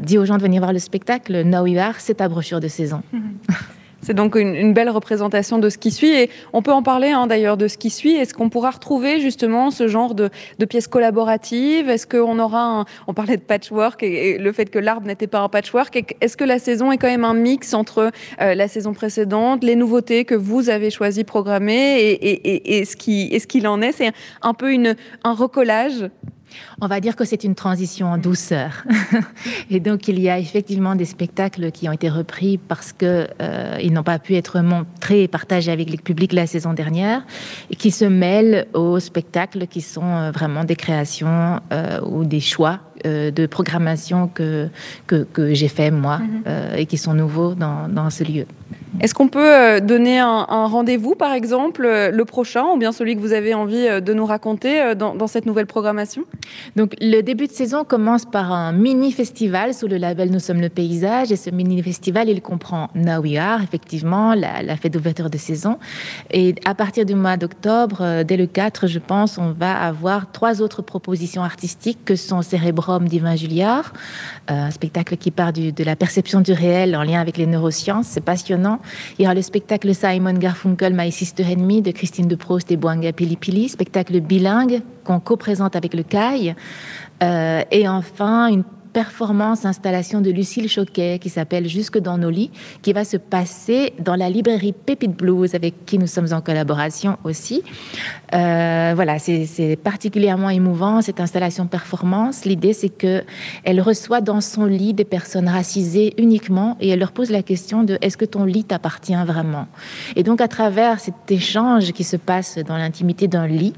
dis aux gens de venir voir le spectacle, Now We Are, c'est ta brochure de saison. C'est donc une, belle représentation de ce qui suit. Et on peut en parler hein, d'ailleurs de ce qui suit. Est-ce qu'on pourra retrouver justement ce genre de, pièces collaboratives? Est-ce qu'on aura un, On parlait de patchwork et, le fait que l'arbre n'était pas un patchwork. Est-ce que la saison est quand même un mix entre euh, la saison précédente, les nouveautés que vous avez choisi programmer et, et, ce qu'il en est? C'est un peu un recollage on va dire que c'est une transition en douceur. et donc, il y a effectivement des spectacles qui ont été repris parce qu'ils euh, n'ont pas pu être montrés et partagés avec le public la saison dernière et qui se mêlent aux spectacles qui sont euh, vraiment des créations euh, ou des choix de programmation que, que, j'ai fait moi mm-hmm. et qui sont nouveaux dans, dans ce lieu. Est-ce qu'on peut euh, donner un, rendez-vous, par exemple, euh, le prochain, ou bien celui que vous avez envie euh, de nous raconter dans, cette nouvelle programmation? Donc, le début de saison commence par un mini-festival sous le label Nous sommes le paysage. Et ce mini-festival, il comprend Now We Are, effectivement, la, fête d'ouverture de saison. Et à partir du mois d'octobre, dès le 4, je pense, on va avoir trois autres propositions artistiques que sont Cérébrum d'Yvain Julliard, un spectacle qui part de la perception du réel en lien avec les neurosciences. C'est passionnant. Il y aura le spectacle Simon Garfunkel, My Sister and de Christine de Prost et Boanga Pili spectacle bilingue qu'on co-présente avec le CAI. Euh, et enfin, une performance, installation de Lucille Choquet qui s'appelle Jusque dans nos lits, qui va se passer dans la librairie Pépite Blues avec qui nous sommes en collaboration aussi. Euh, voilà, c'est particulièrement émouvant cette installation performance. L'idée, c'est que elle reçoit dans son lit des personnes racisées uniquement et elle leur pose la question de est-ce que ton lit t'appartient vraiment? Et donc, à travers cet échange qui se passe dans l'intimité d'un lit,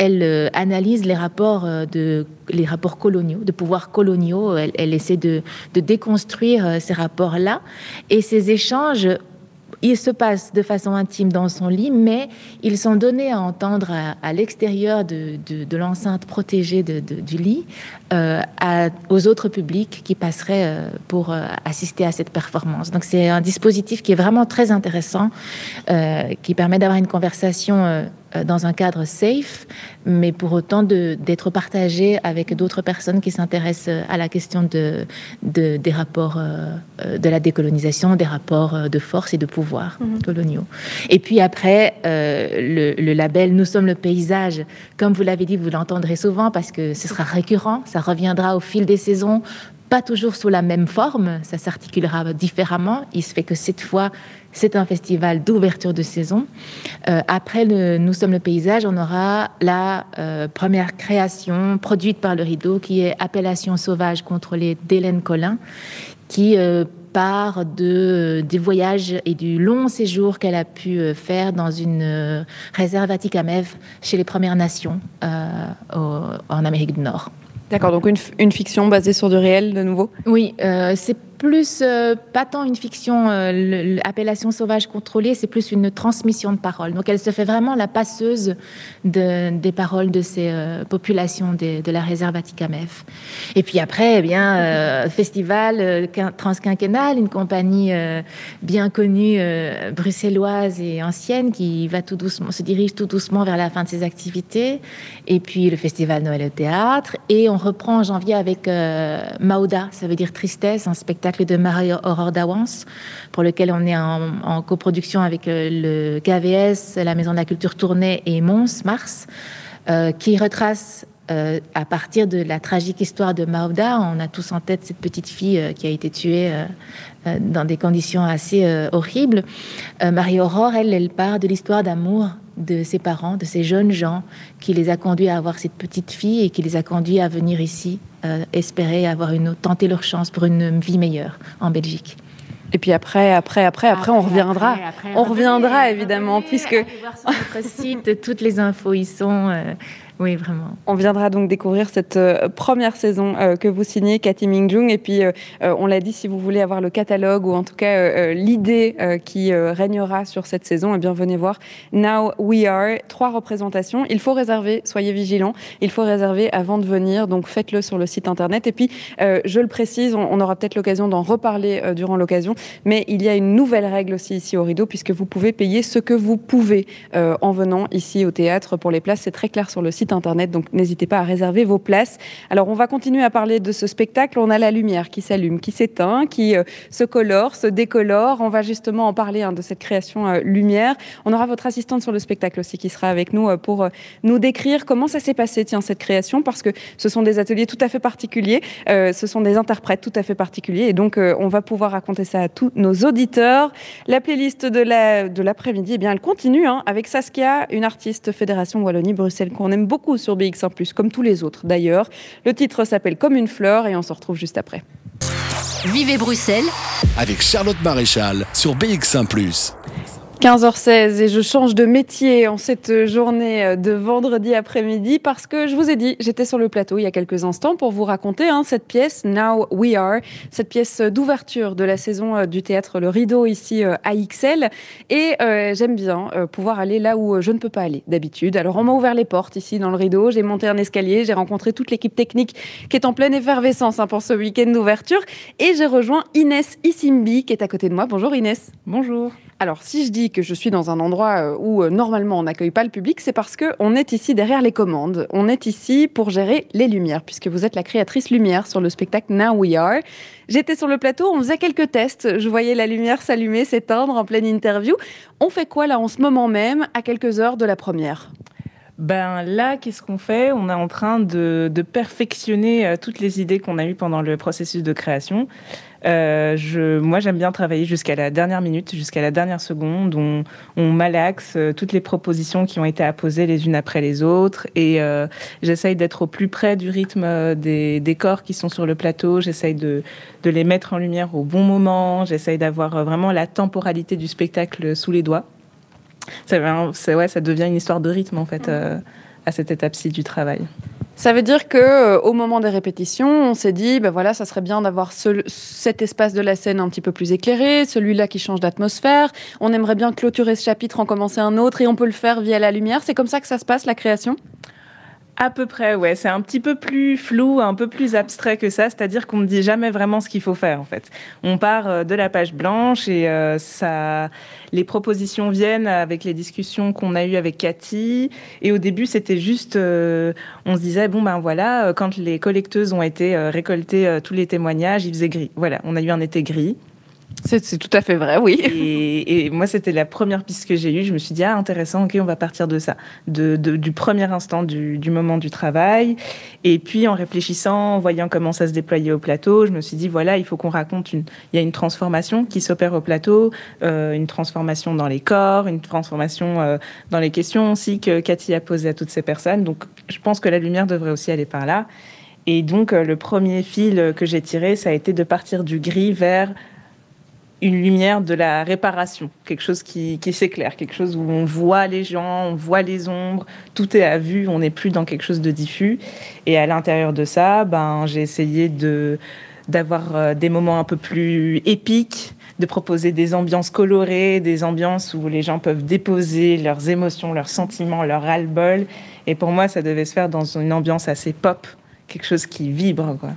elle euh, analyse les rapports, euh, de, les rapports coloniaux, de pouvoirs coloniaux. Elle, essaie de, déconstruire euh, ces rapports-là. Et ces échanges ils se passent de façon intime dans son lit, mais ils sont donnés à entendre à, l'extérieur de, l'enceinte protégée du lit euh, aux autres publics qui passeraient euh, pour euh, assister à cette performance. Donc c'est un dispositif qui est vraiment très intéressant, qui permet d'avoir une conversation dans un cadre safe, mais pour autant d'être partagé avec d'autres personnes qui s'intéressent à la question de, des rapports de la décolonisation, des rapports de force et de pouvoir mhm. coloniaux. Et puis après, le, le, label Nous sommes le paysage, comme vous l'avez dit, vous l'entendrez souvent parce que ce sera récurrent, ça reviendra au fil des saisons, pas toujours sous la même forme, ça s'articulera différemment. Il se fait que cette fois, c'est un festival d'ouverture de saison. Euh, après le Nous sommes le paysage, on aura la euh, première création produite par le Rideau, qui est Appellation sauvage contrôlée d'Hélène Collin, qui euh, part de, des voyages et du long séjour qu'elle a pu faire dans une réserve Atikamev chez les Premières Nations en Amérique du Nord. D'accord, donc une, une, fiction basée sur du réel de nouveau? Oui, c'est plus, euh, pas tant une fiction, euh, l'appellation sauvage contrôlée, c'est plus une transmission de paroles. Donc elle se fait vraiment la passeuse de, des paroles de ces euh, populations de, de, la réserve Atikamev. Et puis après, eh bien, festival transquinquennal, une compagnie bien connue, bruxelloise et ancienne, qui va tout doucement, se dirige tout doucement vers la fin de ses activités. Et puis le festival Noël au théâtre. Et on reprend en janvier avec Mauda, ça veut dire tristesse, un spectacle de Marie Aurore Dawans, pour lequel on est en, coproduction avec euh, le KVS, la Maison de la Culture Tournai et Mons, Mars, euh, qui retrace euh, à partir de la tragique histoire de Maouda, on a tous en tête cette petite fille qui a été tuée dans des conditions assez horribles. Marie-Aurore, elle, elle part de l'histoire d'amour de ses parents, de ces jeunes gens qui les a conduits à avoir cette petite fille et qui les a conduits à venir ici, espérer avoir une, tenter leur chance pour une vie meilleure en Belgique. Et puis après, après, après, après, on reviendra. on reviendra évidemment, puisque. voir sur notre site, toutes les infos y sont. Oui, vraiment. On viendra donc découvrir cette euh, première saison euh, que vous signez, Cathy Mingjung. Et puis, euh, on l'a dit, si vous voulez avoir le catalogue ou en tout cas l'idée qui régnera sur cette saison, eh bien, venez voir Now We Are. Trois représentations. Il faut réserver, soyez vigilants. Il faut réserver avant de venir. Donc, faites-le sur le site internet. Et puis, je le précise, on, aura peut-être l'occasion d'en reparler durant l'occasion. Mais il y a une nouvelle règle aussi ici au Rideau, puisque vous pouvez payer ce que vous pouvez en venant ici au théâtre pour les places. C'est très clair sur le site internet, donc n'hésitez pas à réserver vos places. Alors on va continuer à parler de ce spectacle. On a la lumière qui s'allume, qui s'éteint, qui euh, se colore, se décolore. On va justement en parler hein, de cette création euh, lumière. On aura votre assistante sur le spectacle aussi qui sera avec nous euh, pour nous décrire comment ça s'est passé, tiens, cette création, parce que ce sont des ateliers tout à fait particuliers, ce sont des interprètes tout à fait particuliers, et donc on va pouvoir raconter ça à tous nos auditeurs. La playlist de la de l'après-midi, eh bien, elle continue hein, avec Saskia, une artiste Fédération Wallonie-Bruxelles qu'on aime beaucoup sur BX1 comme tous les autres d'ailleurs. Le titre s'appelle Comme une fleur et on se retrouve juste après. Vivez Bruxelles avec Charlotte Maréchal sur BX1 ⁇ 15h16 et je change de métier en cette journée de vendredi après-midi parce que je vous ai dit, j'étais sur le plateau il y a quelques instants pour vous raconter hein, cette pièce Now We Are, cette pièce d'ouverture de la saison euh, du théâtre Le Rideau ici euh, à XL. Et euh, j'aime bien pouvoir aller là où je ne peux pas aller d'habitude. Alors on m'a ouvert les portes ici dans le Rideau, j'ai monté un escalier, j'ai rencontré toute l'équipe technique qui est en pleine effervescence hein, pour ce week-end d'ouverture et j'ai rejoint Inès Isimbi qui est à côté de moi. Bonjour Inès. Bonjour. Alors, si je dis que je suis dans un endroit euh, où euh, normalement on n'accueille pas le public, c'est parce qu'on est ici derrière les commandes. On est ici pour gérer les lumières, puisque vous êtes la créatrice lumière sur le spectacle Now We Are. J'étais sur le plateau, on faisait quelques tests. Je voyais la lumière s'allumer, s'éteindre en pleine interview. On fait quoi là en ce moment même, à quelques heures de la première? Ben là, qu'est-ce qu'on fait? On est en train de, perfectionner euh, toutes les idées qu'on a eues pendant le processus de création. Euh, je, moi, j'aime bien travailler jusqu'à la dernière minute, jusqu'à la dernière seconde. On, on malaxe euh, toutes les propositions qui ont été apposées les unes après les autres. Et euh, j'essaye d'être au plus près du rythme des décors qui sont sur le plateau. J'essaye de, de les mettre en lumière au bon moment. J'essaye d'avoir vraiment la temporalité du spectacle sous les doigts. C'est, ouais, ça devient une histoire de rythme, en fait, mmh. à cette étape-ci du travail. Ça veut dire que euh, au moment des répétitions, on s'est dit, ben voilà, ça serait bien d'avoir cet espace de la scène un petit peu plus éclairé, celui-là qui change d'atmosphère. On aimerait bien clôturer ce chapitre, en commencer un autre, et on peut le faire via la lumière. C'est comme ça que ça se passe la création? À peu près, ouais. C'est un petit peu plus flou, un peu plus abstrait que ça. C'est-à-dire qu'on ne dit jamais vraiment ce qu'il faut faire, en fait. On part euh, de la page blanche et euh, ça, les propositions viennent avec les discussions qu'on a eues avec Cathy. Et au début, c'était juste, euh, on se disait, bon, ben voilà, quand les collecteuses ont été récoltées tous les témoignages, il faisait gris. Voilà, on a eu un été gris. C'est tout à fait vrai, oui. Et, moi, c'était la première piste que j'ai eue. Je me suis dit, ah, intéressant, ok, on va partir de ça, du premier instant du, moment du travail. Et puis, en réfléchissant, en voyant comment ça se déployait au plateau, je me suis dit, voilà, il faut qu'on raconte une. Il y a une transformation qui s'opère au plateau, euh, une transformation dans les corps, une transformation euh, dans les questions aussi que Cathy a posées à toutes ces personnes. Donc, je pense que la lumière devrait aussi aller par là. Et donc, euh, le premier fil que j'ai tiré, ça a été de partir du gris vers une lumière de la réparation, quelque chose qui, s'éclaire, quelque chose où on voit les gens, on voit les ombres, tout est à vue, on n'est plus dans quelque chose de diffus. Et à l'intérieur de ça, ben, j'ai essayé de d'avoir euh, des moments un peu plus épiques, de proposer des ambiances colorées, des ambiances où les gens peuvent déposer leurs émotions, leurs sentiments, leur ras-le-bol. Et pour moi, ça devait se faire dans une ambiance assez pop, quelque chose qui vibre, quoi.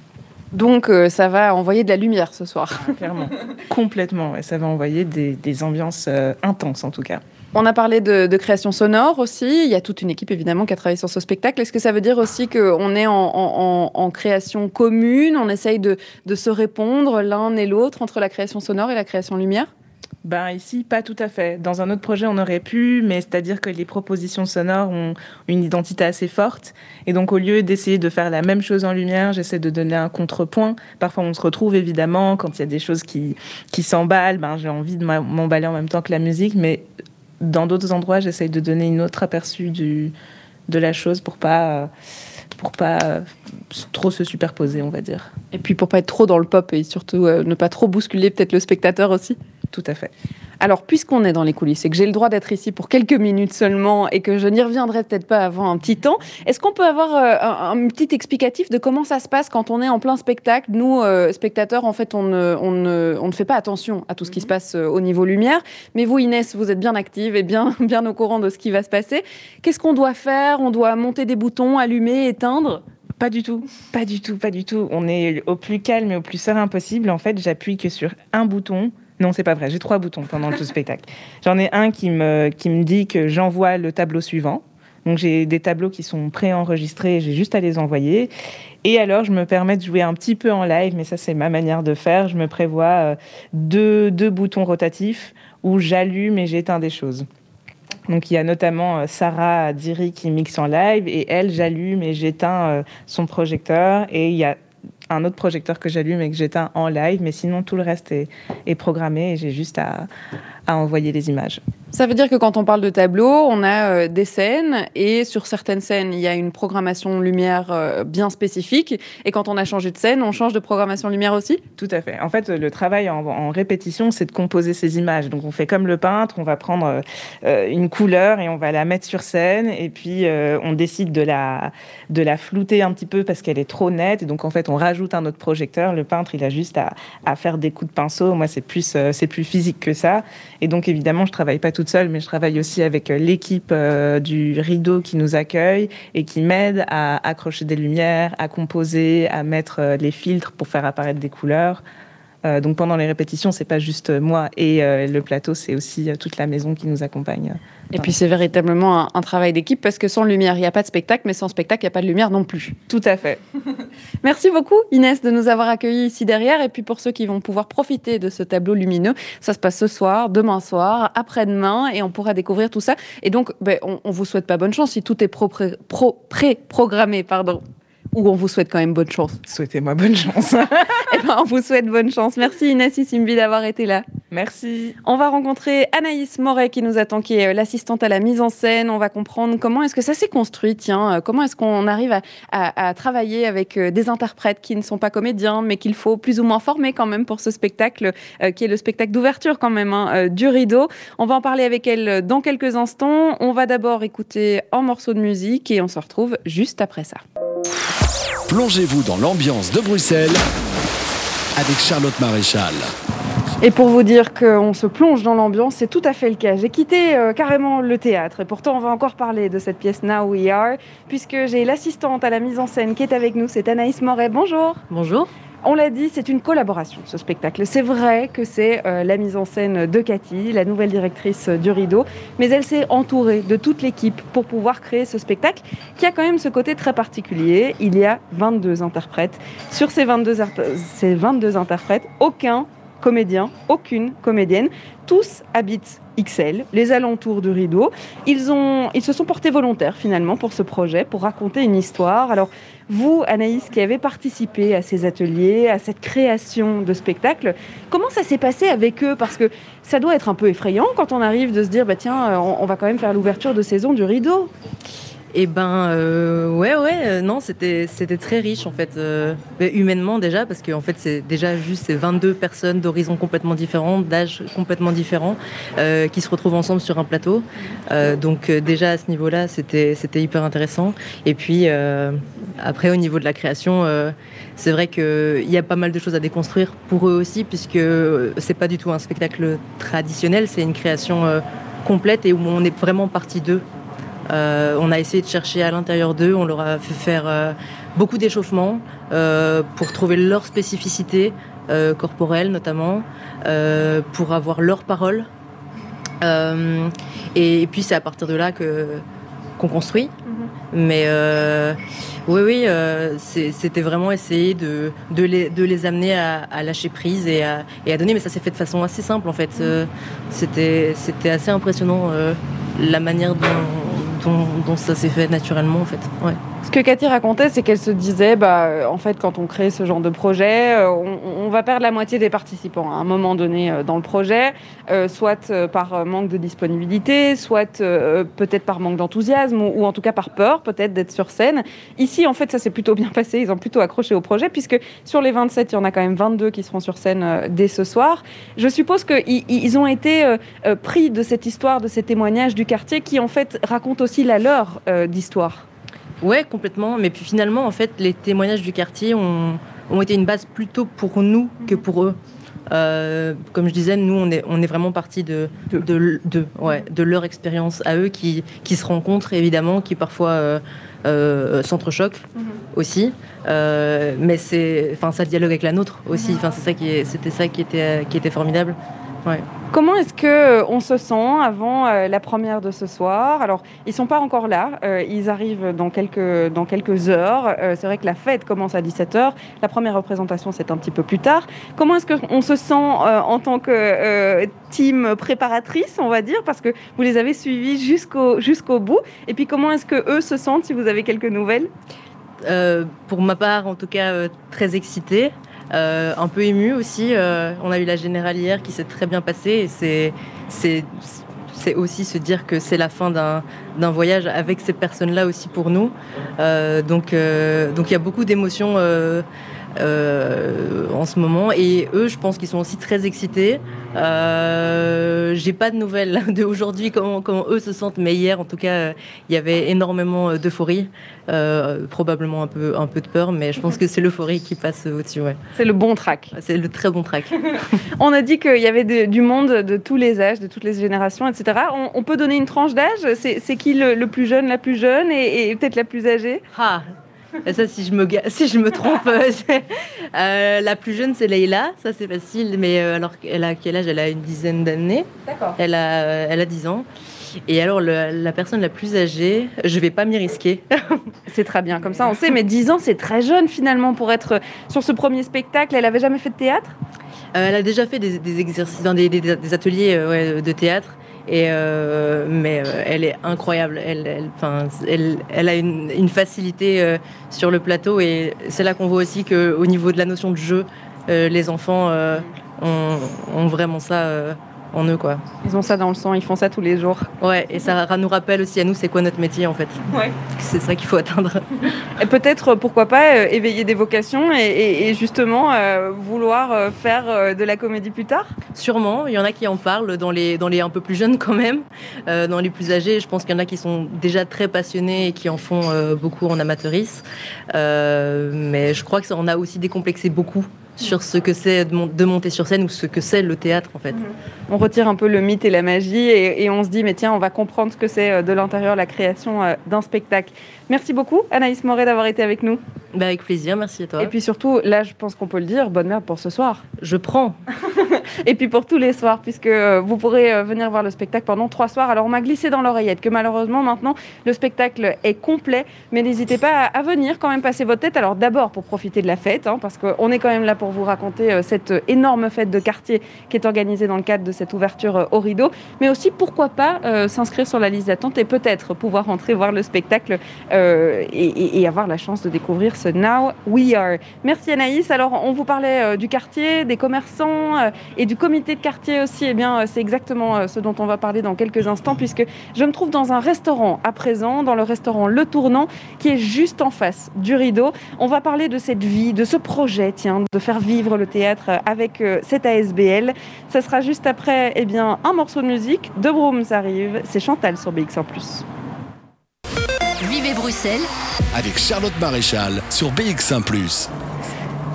Donc euh, ça va envoyer de la lumière ce soir. Ah, clairement, complètement. Et ça va envoyer des, ambiances euh, intenses en tout cas. On a parlé de, création sonore aussi. Il y a toute une équipe évidemment qui a travaillé sur ce spectacle. Est-ce que ça veut dire aussi qu'on est en, création commune? On essaye de, se répondre l'un et l'autre entre la création sonore et la création lumière? Ben ici, pas tout à fait. Dans un autre projet, on aurait pu, mais c'est-à-dire que les propositions sonores ont une identité assez forte. Et donc, au lieu d'essayer de faire la même chose en lumière, j'essaie de donner un contrepoint. Parfois, on se retrouve évidemment quand il y a des choses qui, qui s'emballent. Ben, j'ai envie de m'emballer en même temps que la musique, mais dans d'autres endroits, j'essaie de donner une autre aperçu de la chose pour pas pour pas trop se superposer, on va dire. Et puis pour pas être trop dans le pop et surtout euh, ne pas trop bousculer peut-être le spectateur aussi. Tout à fait. Alors, puisqu'on est dans les coulisses et que j'ai le droit d'être ici pour quelques minutes seulement et que je n'y reviendrai peut-être pas avant un petit temps, est-ce qu'on peut avoir euh, un, petit explicatif de comment ça se passe quand on est en plein spectacle? Nous, euh, spectateurs, en fait, on ne, on, ne, on ne, fait pas attention à tout ce qui se passe au niveau lumière. Mais vous, Inès, vous êtes bien active et bien, bien au courant de ce qui va se passer. Qu'est-ce qu'on doit faire? On doit monter des boutons, allumer, éteindre? Pas du tout, pas du tout, pas du tout. On est au plus calme et au plus serein possible. En fait, j'appuie que sur un bouton. Non, c'est pas vrai. J'ai trois boutons pendant tout le spectacle. J'en ai un qui me, qui me dit que j'envoie le tableau suivant. Donc j'ai des tableaux qui sont préenregistrés, j'ai juste à les envoyer. Et alors je me permets de jouer un petit peu en live, mais ça c'est ma manière de faire. Je me prévois euh, deux, deux boutons rotatifs où j'allume et j'éteins des choses. Donc il y a notamment euh, Sarah Diri qui mixe en live et elle, j'allume et j'éteins euh, son projecteur et il y a un autre projecteur que j'allume et que j'éteins en live, mais sinon tout le reste est, programmé et j'ai juste à envoyer les images. Ça veut dire que quand on parle de tableau, on a euh, des scènes et sur certaines scènes, il y a une programmation lumière euh, bien spécifique. Et quand on a changé de scène, on change de programmation lumière aussi? Tout à fait. En fait, le travail en, répétition, c'est de composer ces images. Donc on fait comme le peintre, on va prendre euh, une couleur et on va la mettre sur scène. Et puis on décide de la, de la flouter un petit peu parce qu'elle est trop nette. Et donc en fait, on rajoute un autre projecteur. Le peintre, il a juste à, à faire des coups de pinceau. Moi, c'est plus, c'est plus physique que ça. Et donc évidemment, je travaille pas tout seule, mais je travaille aussi avec euh, l'équipe euh, du rideau qui nous accueille et qui m'aide à accrocher des lumières, à composer, à mettre euh, les filtres pour faire apparaître des couleurs. Euh, donc pendant les répétitions, c'est pas juste moi et euh, le plateau, c'est aussi euh, toute la maison qui nous accompagne. Et puis c'est véritablement un, travail d'équipe parce que sans lumière, il n'y a pas de spectacle, mais sans spectacle, il n'y a pas de lumière non plus. Tout à fait. Merci beaucoup Inès de nous avoir accueillis ici derrière. Et puis pour ceux qui vont pouvoir profiter de ce tableau lumineux, ça se passe ce soir, demain soir, après-demain, et on pourra découvrir tout ça. Et donc, ben, on, ne vous souhaite pas bonne chance si tout est pré-programmé, pardon ou on vous souhaite quand même bonne chance Souhaitez-moi bonne chance. eh ben, on vous souhaite bonne chance. Merci Inès Simbi d'avoir été là. Merci. On va rencontrer Anaïs Moret qui nous attend, qui est euh, l'assistante à la mise en scène. On va comprendre comment est-ce que ça s'est construit, tiens, euh, comment est-ce qu'on arrive à, travailler avec euh, des interprètes qui ne sont pas comédiens, mais qu'il faut plus ou moins former quand même pour ce spectacle, qui est le spectacle d'ouverture quand même hein, du rideau. On va en parler avec elle dans quelques instants. On va d'abord écouter un morceau de musique et on se retrouve juste après ça. Plongez-vous dans l'ambiance de Bruxelles avec Charlotte Maréchal. Et pour vous dire qu'on se plonge dans l'ambiance, c'est tout à fait le cas. J'ai quitté euh, carrément le théâtre et pourtant on va encore parler de cette pièce Now We Are puisque j'ai l'assistante à la mise en scène qui est avec nous, c'est Anaïs Moret. Bonjour. Bonjour. On l'a dit, c'est une collaboration, ce spectacle. C'est vrai que c'est euh, la mise en scène de Cathy, la nouvelle directrice du rideau, mais elle s'est entourée de toute l'équipe pour pouvoir créer ce spectacle qui a quand même ce côté très particulier. Il y a 22 interprètes. Sur ces 22, ces 22 interprètes, aucun comédien, aucune comédienne. Tous habitent XL, les alentours du rideau. Ils, ont, ils se sont portés volontaires finalement pour ce projet, pour raconter une histoire. Alors vous, Anaïs, qui avez participé à ces ateliers, à cette création de spectacle, comment ça s'est passé avec eux? Parce que ça doit être un peu effrayant quand on arrive de se dire, bah tiens, on, va quand même faire l'ouverture de saison du rideau. Eh ben, euh, ouais, ouais, euh, non, c'était, très riche en fait, euh, humainement déjà, parce qu'en fait, c'est déjà juste ces 22 personnes d'horizons complètement différents, d'âges complètement différents, qui se retrouvent ensemble sur un plateau. donc, déjà à ce niveau-là, c'était, c'était hyper intéressant. Et puis, après, au niveau de la création, c'est vrai qu'il y a pas mal de choses à déconstruire pour eux aussi, puisque c'est pas du tout un spectacle traditionnel, c'est une création complète et où on est vraiment partie d'eux. Euh, on a essayé de chercher à l'intérieur d'eux, on leur a fait faire euh, beaucoup d'échauffements euh, pour trouver leur spécificité corporelle notamment, pour avoir leur parole. Et, puis c'est à partir de là que qu'on construit. Mais oui, oui, c'était vraiment essayer de, de, les, de les amener à, lâcher prise et à, et à, donner. Mais ça s'est fait de façon assez simple en fait. C'était assez impressionnant la manière dont, dont, ça s'est fait naturellement en fait. Ce que Cathy racontait, c'est qu'elle se disait, bah, euh, en fait, quand on crée ce genre de projet, euh, on, va perdre la moitié des participants à un moment donné euh, dans le projet, soit par manque de disponibilité, soit peut-être par manque d'enthousiasme, ou, en tout cas par peur, peut-être d'être sur scène. Ici, en fait, ça s'est plutôt bien passé. Ils ont plutôt accroché au projet, puisque sur les 27, il y en a quand même 22 qui seront sur scène dès ce soir. Je suppose qu'ils ont été pris de cette histoire, de ces témoignages du quartier, qui en fait racontent aussi la leur d'histoire. Ouais, complètement. Mais puis finalement, en fait, les témoignages du quartier ont, ont été une base plutôt pour nous que pour eux. Euh, comme je disais, nous, on est, on est vraiment parti de, de, de, ouais, de leur expérience à eux qui, qui, se rencontrent évidemment, qui parfois euh, euh s'entrechoquent mhm. aussi. Mais c'est, enfin, ça dialogue avec la nôtre aussi. Enfin, c'est ça qui c'était ça qui était, qui était formidable. Comment est-ce que euh, on se sent avant euh, la première de ce soir? Alors, ils sont pas encore là. Euh, ils arrivent dans quelques dans quelques heures. c'est vrai que la fête commence à 17h. La première représentation c'est un petit peu plus tard. Comment est-ce qu'on se sent en tant que team préparatrice, on va dire, parce que vous les avez suivis jusqu'au jusqu'au bout. Et puis comment est-ce que eux se sentent si vous avez quelques nouvelles? Pour ma part, en tout cas, très excitée. Euh, un peu ému aussi. Euh, on a eu la générale hier qui s'est très bien passée et c'est aussi se dire que c'est la fin d'un voyage avec ces personnes-là aussi pour nous. Euh, donc il y a beaucoup d'émotions euh, en ce moment. Et eux, je pense qu'ils sont aussi très excités. Euh, J'ai pas de nouvelles de aujourd'hui comment, comment eux se sentent, mais hier, en tout cas, il y avait énormément d'euphorie, euh, probablement un peu, un peu de peur, mais je pense que c'est l'euphorie qui passe au-dessus. Ouais. C'est le bon track. C'est le très bon track. on a dit qu'il y avait du monde de tous les âges, de toutes les générations, etc. On, peut donner une tranche d'âge? C'est qui le, plus jeune, la plus jeune et, et peut-être la plus âgée? Ah, ça, si je me, si je me trompe, euh, euh, la plus jeune, c'est Leïla. Ça, c'est facile. Mais euh, alors, elle a quel âge? Elle a une dizaine d'années. D'accord. Elle a, elle a 10 ans. Et alors, la personne la plus âgée, je vais pas m'y risquer. c'est très bien, comme ça on sait. Mais 10 ans, c'est très jeune finalement pour être sur ce premier spectacle. Elle avait jamais fait de théâtre? Elle a déjà fait des, exercices dans des, des, ateliers de théâtre. Et euh, mais euh, elle est incroyable. Elle, elle, elle, elle a une, une facilité euh, sur le plateau et c'est là qu'on voit aussi qu'au niveau de la notion de jeu, les enfants ont, ont, vraiment ça en eux quoi. Ils ont ça dans le sang, ils font ça tous les jours. Ouais, et ça nous rappelle aussi à nous c'est quoi notre métier en fait. Ouais. C'est ça qu'il faut atteindre. Et peut-être pourquoi pas euh, éveiller des vocations et, justement euh, vouloir euh, faire de la comédie plus tard? Sûrement, il y en a qui en parlent dans les dans les un peu plus jeunes quand même, dans les plus âgés, je pense qu'il y en a qui sont déjà très passionnés et qui en font beaucoup en amateurisme. mais je crois que ça en a aussi décomplexé beaucoup sur ce que c'est de, monter sur scène ou ce que c'est le théâtre en fait. On retire un peu le mythe et la magie et, on se dit mais tiens on va comprendre ce que c'est euh, de l'intérieur la création euh, d'un spectacle. Merci beaucoup Anaïs Moret d'avoir été avec nous. Bah, avec plaisir, merci à toi. Et puis surtout là je pense qu'on peut le dire, bonne merde pour ce soir. Je prends. et puis pour tous les soirs puisque euh, vous pourrez venir voir le spectacle pendant trois soirs. Alors on m'a glissé dans l'oreillette que malheureusement maintenant le spectacle est complet mais n'hésitez pas à, venir quand même passer votre tête. Alors d'abord pour profiter de la fête hein, parce qu'on est quand même là pour pour vous raconter euh, cette énorme fête de quartier qui est organisée dans le cadre de cette ouverture euh, au rideau, mais aussi pourquoi pas euh, s'inscrire sur la liste d'attente et peut-être pouvoir entrer voir le spectacle et, avoir la chance de découvrir ce Now We Are. Merci Anaïs. Alors on vous parlait du quartier, des commerçants et du comité de quartier aussi. Eh bien c'est exactement ce dont on va parler dans quelques instants puisque je me trouve dans un restaurant à présent, dans le restaurant Le Tournant qui est juste en face du rideau. On va parler de cette vie, de ce projet, tiens, de faire vivre le théâtre avec euh, cette ASBL. Ça sera juste après eh bien, un morceau de musique. De Brooms arrive, c'est Chantal sur BX1 ⁇ Vivez Bruxelles avec Charlotte Maréchal sur BX1 ⁇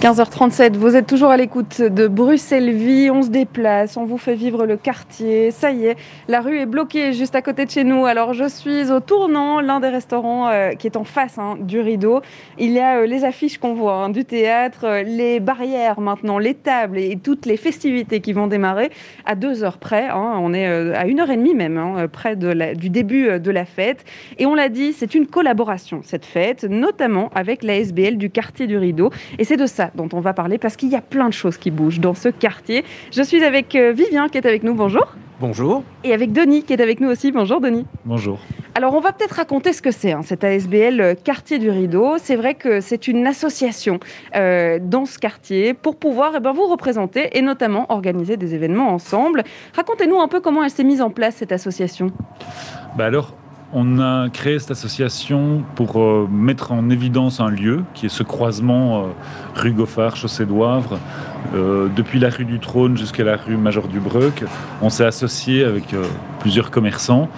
15h37, vous êtes toujours à l'écoute de Bruxelles Vie, on se déplace, on vous fait vivre le quartier, ça y est, la rue est bloquée juste à côté de chez nous, alors je suis au tournant, l'un des restaurants euh, qui est en face hein, du rideau, il y a euh, les affiches qu'on voit hein, du théâtre, euh, les barrières maintenant, les tables et, toutes les festivités qui vont démarrer à deux heures près, hein. on est à une heure et demie même, près du début de la fête, et on l'a dit, c'est une collaboration cette fête, notamment avec la SBL du quartier du rideau, et c'est de ça dont on va parler parce qu'il y a plein de choses qui bougent dans ce quartier. Je suis avec euh, Vivien qui est avec nous. Bonjour. Bonjour. Et avec Denis qui est avec nous aussi. Bonjour Denis. Bonjour. Alors on va peut-être raconter ce que c'est, hein, cet ASBL euh, Quartier du Rideau. C'est vrai que c'est une association euh, dans ce quartier pour pouvoir eh ben, vous représenter et notamment organiser des événements ensemble. Racontez-nous un peu comment elle s'est mise en place cette association. Bah alors, on a créé cette association pour euh, mettre en évidence un lieu qui est ce croisement euh, rue Goffard, chaussée d'Oivre, euh, depuis la rue du Trône jusqu'à la rue Major du Breuc. On s'est associé avec plusieurs commerçants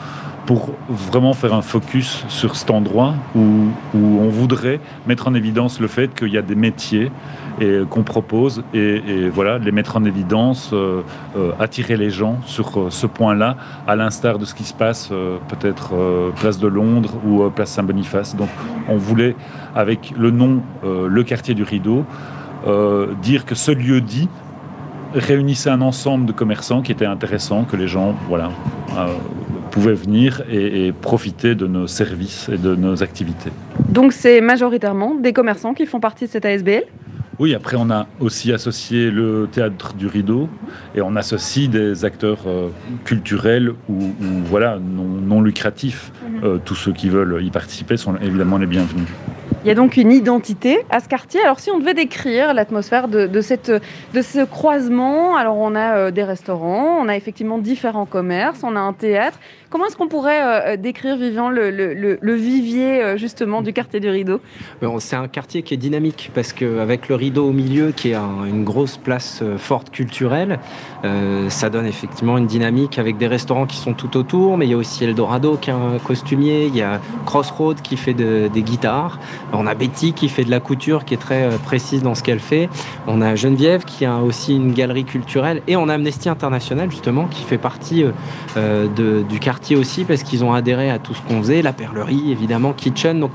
pour vraiment faire un focus sur cet endroit où, on voudrait mettre en évidence le fait qu'il y a des métiers et qu'on propose et, voilà les mettre en évidence, euh, euh, attirer les gens sur euh, ce point-là, à l'instar de ce qui se passe peut-être place de Londres ou place Saint-Boniface. Donc on voulait avec le nom le quartier du Rideau dire que ce lieu dit réunissait un ensemble de commerçants qui était intéressant, que les gens voilà pouvaient venir et, profiter de nos services et de nos activités. Donc c'est majoritairement des commerçants qui font partie de cette ASBL oui, après on a aussi associé le théâtre du rideau et on associe des acteurs euh, culturels ou, voilà non, lucratifs. Mhm. Euh, tous ceux qui veulent y participer sont évidemment les bienvenus. Il y a donc une identité à ce quartier. Alors si on devait décrire l'atmosphère de, cette, de ce croisement, alors on a euh, des restaurants, on a effectivement différents commerces, on a un théâtre. Comment est-ce qu'on pourrait euh, décrire, Vivant, le, vivier euh, justement du quartier du Rideau? C'est un quartier qui est dynamique parce qu'avec le Rideau au milieu, qui est une grosse place forte culturelle, ça donne effectivement une dynamique avec des restaurants qui sont tout autour, mais il y a aussi Eldorado qui est un costumier, il y a Crossroad qui fait des guitares. On a Betty qui fait de la couture, qui est très euh, précise dans ce qu'elle fait. On a Geneviève qui a aussi une galerie culturelle. Et on a Amnesty International, justement, qui fait partie euh, euh, du quartier aussi, parce qu'ils ont adhéré à tout ce qu'on faisait. La perlerie, évidemment, Kitchen. Donc,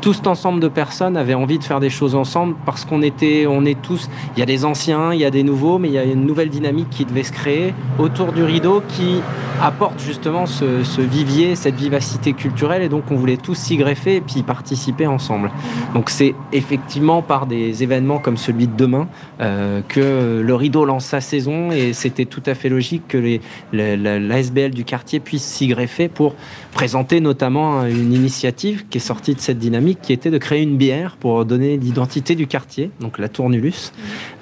tout cet ensemble de personnes avait envie de faire des choses ensemble parce qu'on était, on est tous, il y a des anciens, il y a des nouveaux, mais il y a une nouvelle dynamique qui devait se créer autour du rideau qui apporte justement ce, vivier, cette vivacité culturelle et donc on voulait tous s'y greffer et puis participer ensemble. Donc c'est effectivement par des événements comme celui de demain euh, que le rideau lance sa saison et c'était tout à fait logique que les, l'ASBL du quartier puisse s'y greffer pour présenter notamment une initiative qui est sortie de cette dynamique qui était de créer une bière pour donner l'identité du quartier, donc la Tournulus.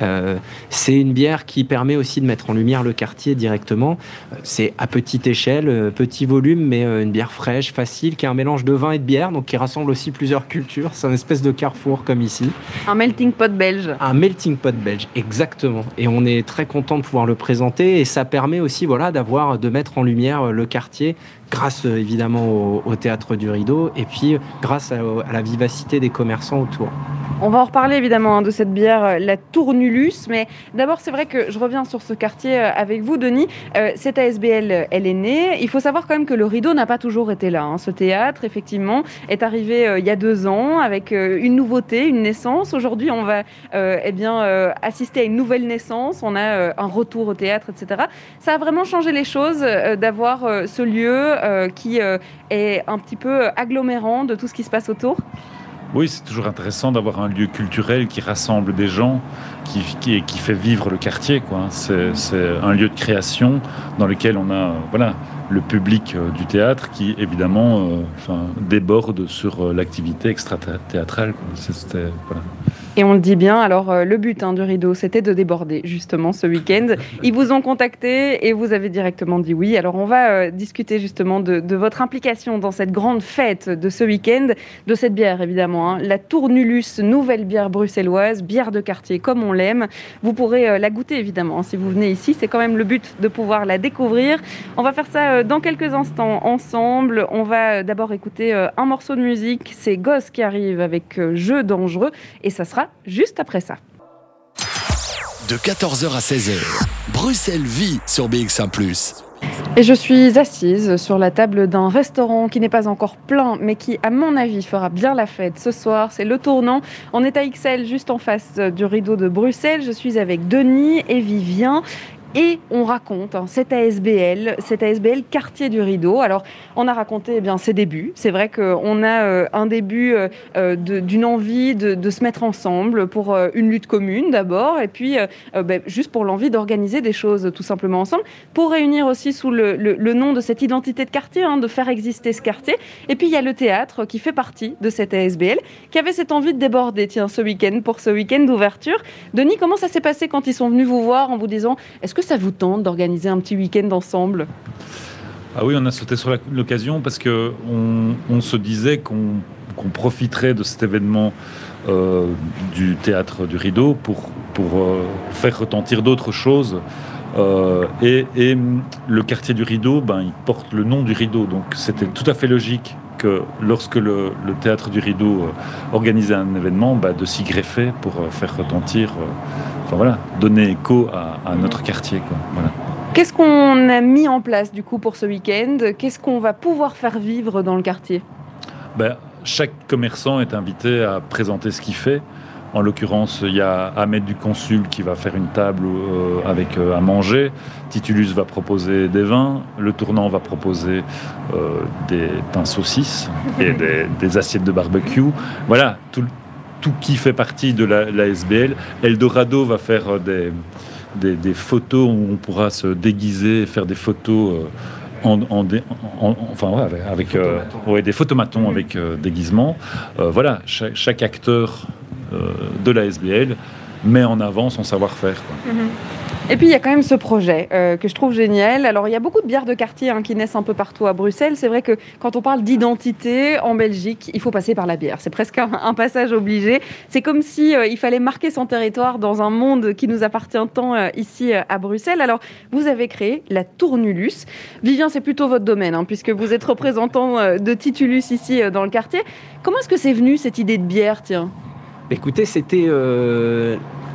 Euh, c'est une bière qui permet aussi de mettre en lumière le quartier directement. Euh, c'est à petite échelle, euh, petit volume, mais une bière fraîche, facile, qui est un mélange de vin et de bière, donc qui rassemble aussi plusieurs cultures. C'est une espèce de carrefour comme ici. Un melting pot belge. Un melting pot belge, exactement. Et on est très content de pouvoir le présenter et ça permet aussi voilà, d'avoir, de mettre en lumière le quartier grâce euh, évidemment au, théâtre du rideau et puis euh, grâce à, la vivacité des commerçants autour. On va en reparler évidemment hein, de cette bière, euh, la Tournulus, mais d'abord c'est vrai que je reviens sur ce quartier avec vous, Denis. cette ASBL, elle est née. Il faut savoir quand même que le rideau n'a pas toujours été là. Hein. Ce théâtre, effectivement, est arrivé il y a deux ans avec une nouveauté, une naissance. Aujourd'hui, on va eh bien, assister à une nouvelle naissance. On a un retour au théâtre, etc. Ça a vraiment changé les choses d'avoir ce lieu euh, qui euh, est un petit peu agglomérant de tout ce qui se passe autour oui, c'est toujours intéressant d'avoir un lieu culturel qui rassemble des gens, qui, qui, qui fait vivre le quartier. C'est, un lieu de création dans lequel on a voilà, le public euh, du théâtre qui, évidemment, déborde sur l'activité extra-théâtrale. Et on le dit bien, alors euh, le but hein, du rideau, c'était de déborder justement ce week-end. Ils vous ont contacté et vous avez directement dit oui. Alors on va euh, discuter justement de, votre implication dans cette grande fête de ce week-end, de cette bière évidemment, hein. la Tournulus, nouvelle bière bruxelloise, bière de quartier comme on l'aime. Vous pourrez euh, la goûter évidemment si vous venez ici. C'est quand même le but de pouvoir la découvrir. On va faire ça dans quelques instants ensemble. On va d'abord écouter un morceau de musique. C'est Gosse qui arrive avec Jeu dangereux et ça sera juste après ça. De 14h à 16h, Bruxelles vit sur BX1 ⁇ et je suis assise sur la table d'un restaurant qui n'est pas encore plein, mais qui, à mon avis, fera bien la fête ce soir. C'est Le Tournant. On est à XL, juste en face du rideau de Bruxelles. Je suis avec Denis et Vivien. Et on raconte hein, cet ASBL, cet ASBL quartier du rideau. Alors, on a raconté eh bien, ses débuts. C'est vrai qu'on a euh, un début euh, euh, d'une envie de, se mettre ensemble pour une lutte commune d'abord, et puis ben, juste pour l'envie d'organiser des choses tout simplement ensemble, pour réunir aussi sous le, nom de cette identité de quartier, hein, de faire exister ce quartier. Et puis, il y a le théâtre qui fait partie de cet ASBL, qui avait cette envie de déborder, tiens, ce week-end, pour ce week-end d'ouverture. Denis, comment ça s'est passé quand ils sont venus vous voir en vous disant, est-ce que ça vous tente d'organiser un petit week-end ensemble ah oui, on a sauté sur l'occasion parce que on, se disait qu'on profiterait de cet événement euh, du théâtre du rideau pour, euh, faire retentir d'autres choses. Euh, et, le quartier du rideau, ben, il porte le nom du rideau, donc c'était tout à fait logique que lorsque le, théâtre du rideau organisait un événement, ben, de s'y greffer pour faire retentir enfin voilà, donner écho à, notre quartier. Qu'est-ce qu'on a mis en place du coup pour ce week-end? Qu'est-ce qu'on va pouvoir faire vivre dans le quartier? Ben, Chaque commerçant est invité à présenter ce qu'il fait. En l'occurrence, il y a Ahmed du Consul qui va faire une table euh, avec euh, à manger. Titulus va proposer des vins. Le tournant va proposer euh, des pains saucisses et des, assiettes de barbecue. Voilà, tout, tout qui fait partie de la, SBL. Eldorado va faire euh, des, des, photos où on pourra se déguiser et faire des photos. Euh, en, enfin, avec, euh, des photomatons avec déguisement. voilà, chaque, acteur de la SBL met en avant son savoir-faire. Et puis il y a quand même ce projet euh, que je trouve génial. Alors il y a beaucoup de bières de quartier hein, qui naissent un peu partout à Bruxelles. C'est vrai que quand on parle d'identité en Belgique, il faut passer par la bière. C'est presque un, passage obligé. C'est comme si euh, il fallait marquer son territoire dans un monde qui nous appartient tant euh, ici à Bruxelles. Alors vous avez créé la Tournulus. Vivien, c'est plutôt votre domaine hein, puisque vous êtes représentant de Titulus ici dans le quartier. Comment est-ce que c'est venu cette idée de bière, tiens? Écoutez, c'était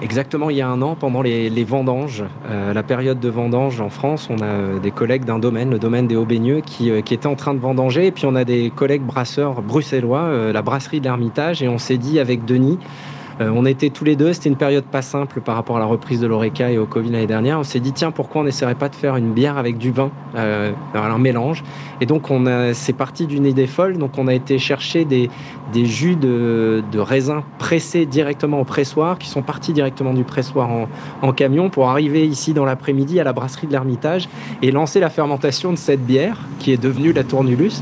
Exactement, il y a un an, pendant les, vendanges, euh, la période de vendange en France, on a euh, des collègues d'un domaine, le domaine des Haut-Baigneux, qui, euh, qui étaient en train de vendanger. Et puis on a des collègues brasseurs bruxellois, la brasserie de l'Ermitage. Et on s'est dit avec Denis, euh, on était tous les deux, c'était une période pas simple par rapport à la reprise de l'Oreca et au Covid l'année dernière. On s'est dit, tiens, pourquoi on n'essaierait pas de faire une bière avec du vin, euh, un mélange? Et donc, c'est parti d'une idée folle. Donc, on a été chercher des, jus de, de raisin pressés directement au pressoir, qui sont partis directement du pressoir en, camion pour arriver ici dans l'après-midi à la brasserie de l'Ermitage et lancer la fermentation de cette bière qui est devenue la Tournulus.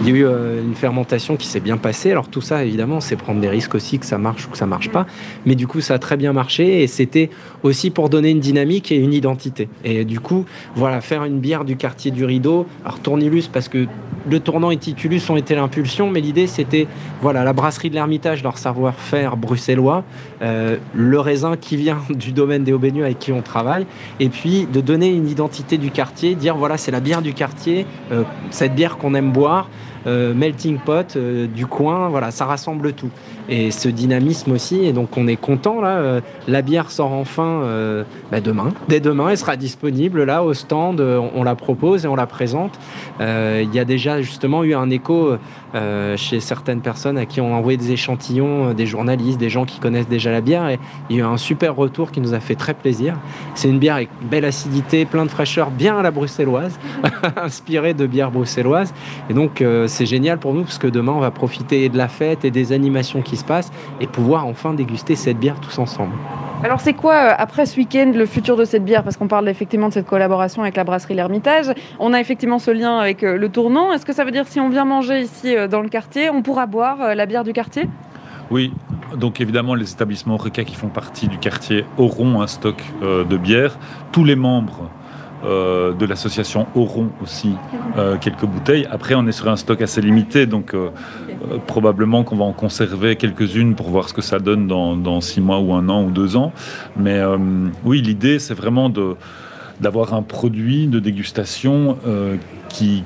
Il y a eu euh, une fermentation qui s'est bien passée. Alors tout ça, évidemment, c'est prendre des risques aussi que ça marche ou que ça marche pas. Mais du coup, ça a très bien marché et c'était aussi pour donner une dynamique et une identité. Et du coup, voilà, faire une bière du quartier du Rideau. Alors Tournilus, parce que le tournant et Titulus ont été l'impulsion, mais l'idée c'était, voilà, la brasserie de l'Ermitage, leur savoir-faire bruxellois, euh, le raisin qui vient du domaine des Aubaigneux avec qui on travaille, et puis de donner une identité du quartier, dire voilà, c'est la bière du quartier, euh, cette bière qu'on aime boire. Euh, melting pot euh, du coin, voilà, ça rassemble tout. Et ce dynamisme aussi, et donc on est content là. Euh, la bière sort enfin bah, demain, dès demain, elle sera disponible là au stand. on la propose et on la présente. Il y a déjà justement eu un écho chez certaines personnes à qui on a envoyé des échantillons, des journalistes, des gens qui connaissent déjà la bière. Et il y a eu un super retour qui nous a fait très plaisir. C'est une bière avec belle acidité, plein de fraîcheur, bien à la bruxelloise, inspirée de bière bruxelloise. Et donc c'est génial pour nous parce que demain, on va profiter de la fête et des animations qui se passent et pouvoir enfin déguster cette bière tous ensemble. Alors c'est quoi, euh, après ce week-end, le futur de cette bière? Parce qu'on parle effectivement de cette collaboration avec la brasserie L'Ermitage. On a effectivement ce lien avec euh, le tournant. Est-ce que ça veut dire si on vient manger ici euh, dans le quartier, on pourra boire la bière du quartier? Oui, donc évidemment les établissements RECA qui font partie du quartier auront un stock de bière. Tous les membres euh, de l'association auront aussi euh, quelques bouteilles. Après, on est sur un stock assez limité, donc euh, probablement qu'on va en conserver quelques-unes pour voir ce que ça donne dans, six mois ou un an ou deux ans. Mais oui, l'idée, c'est vraiment d'avoir un produit de dégustation qui,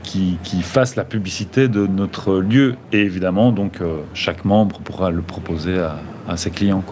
fasse la publicité de notre lieu. Et évidemment, donc, chaque membre pourra le proposer à, ses clients.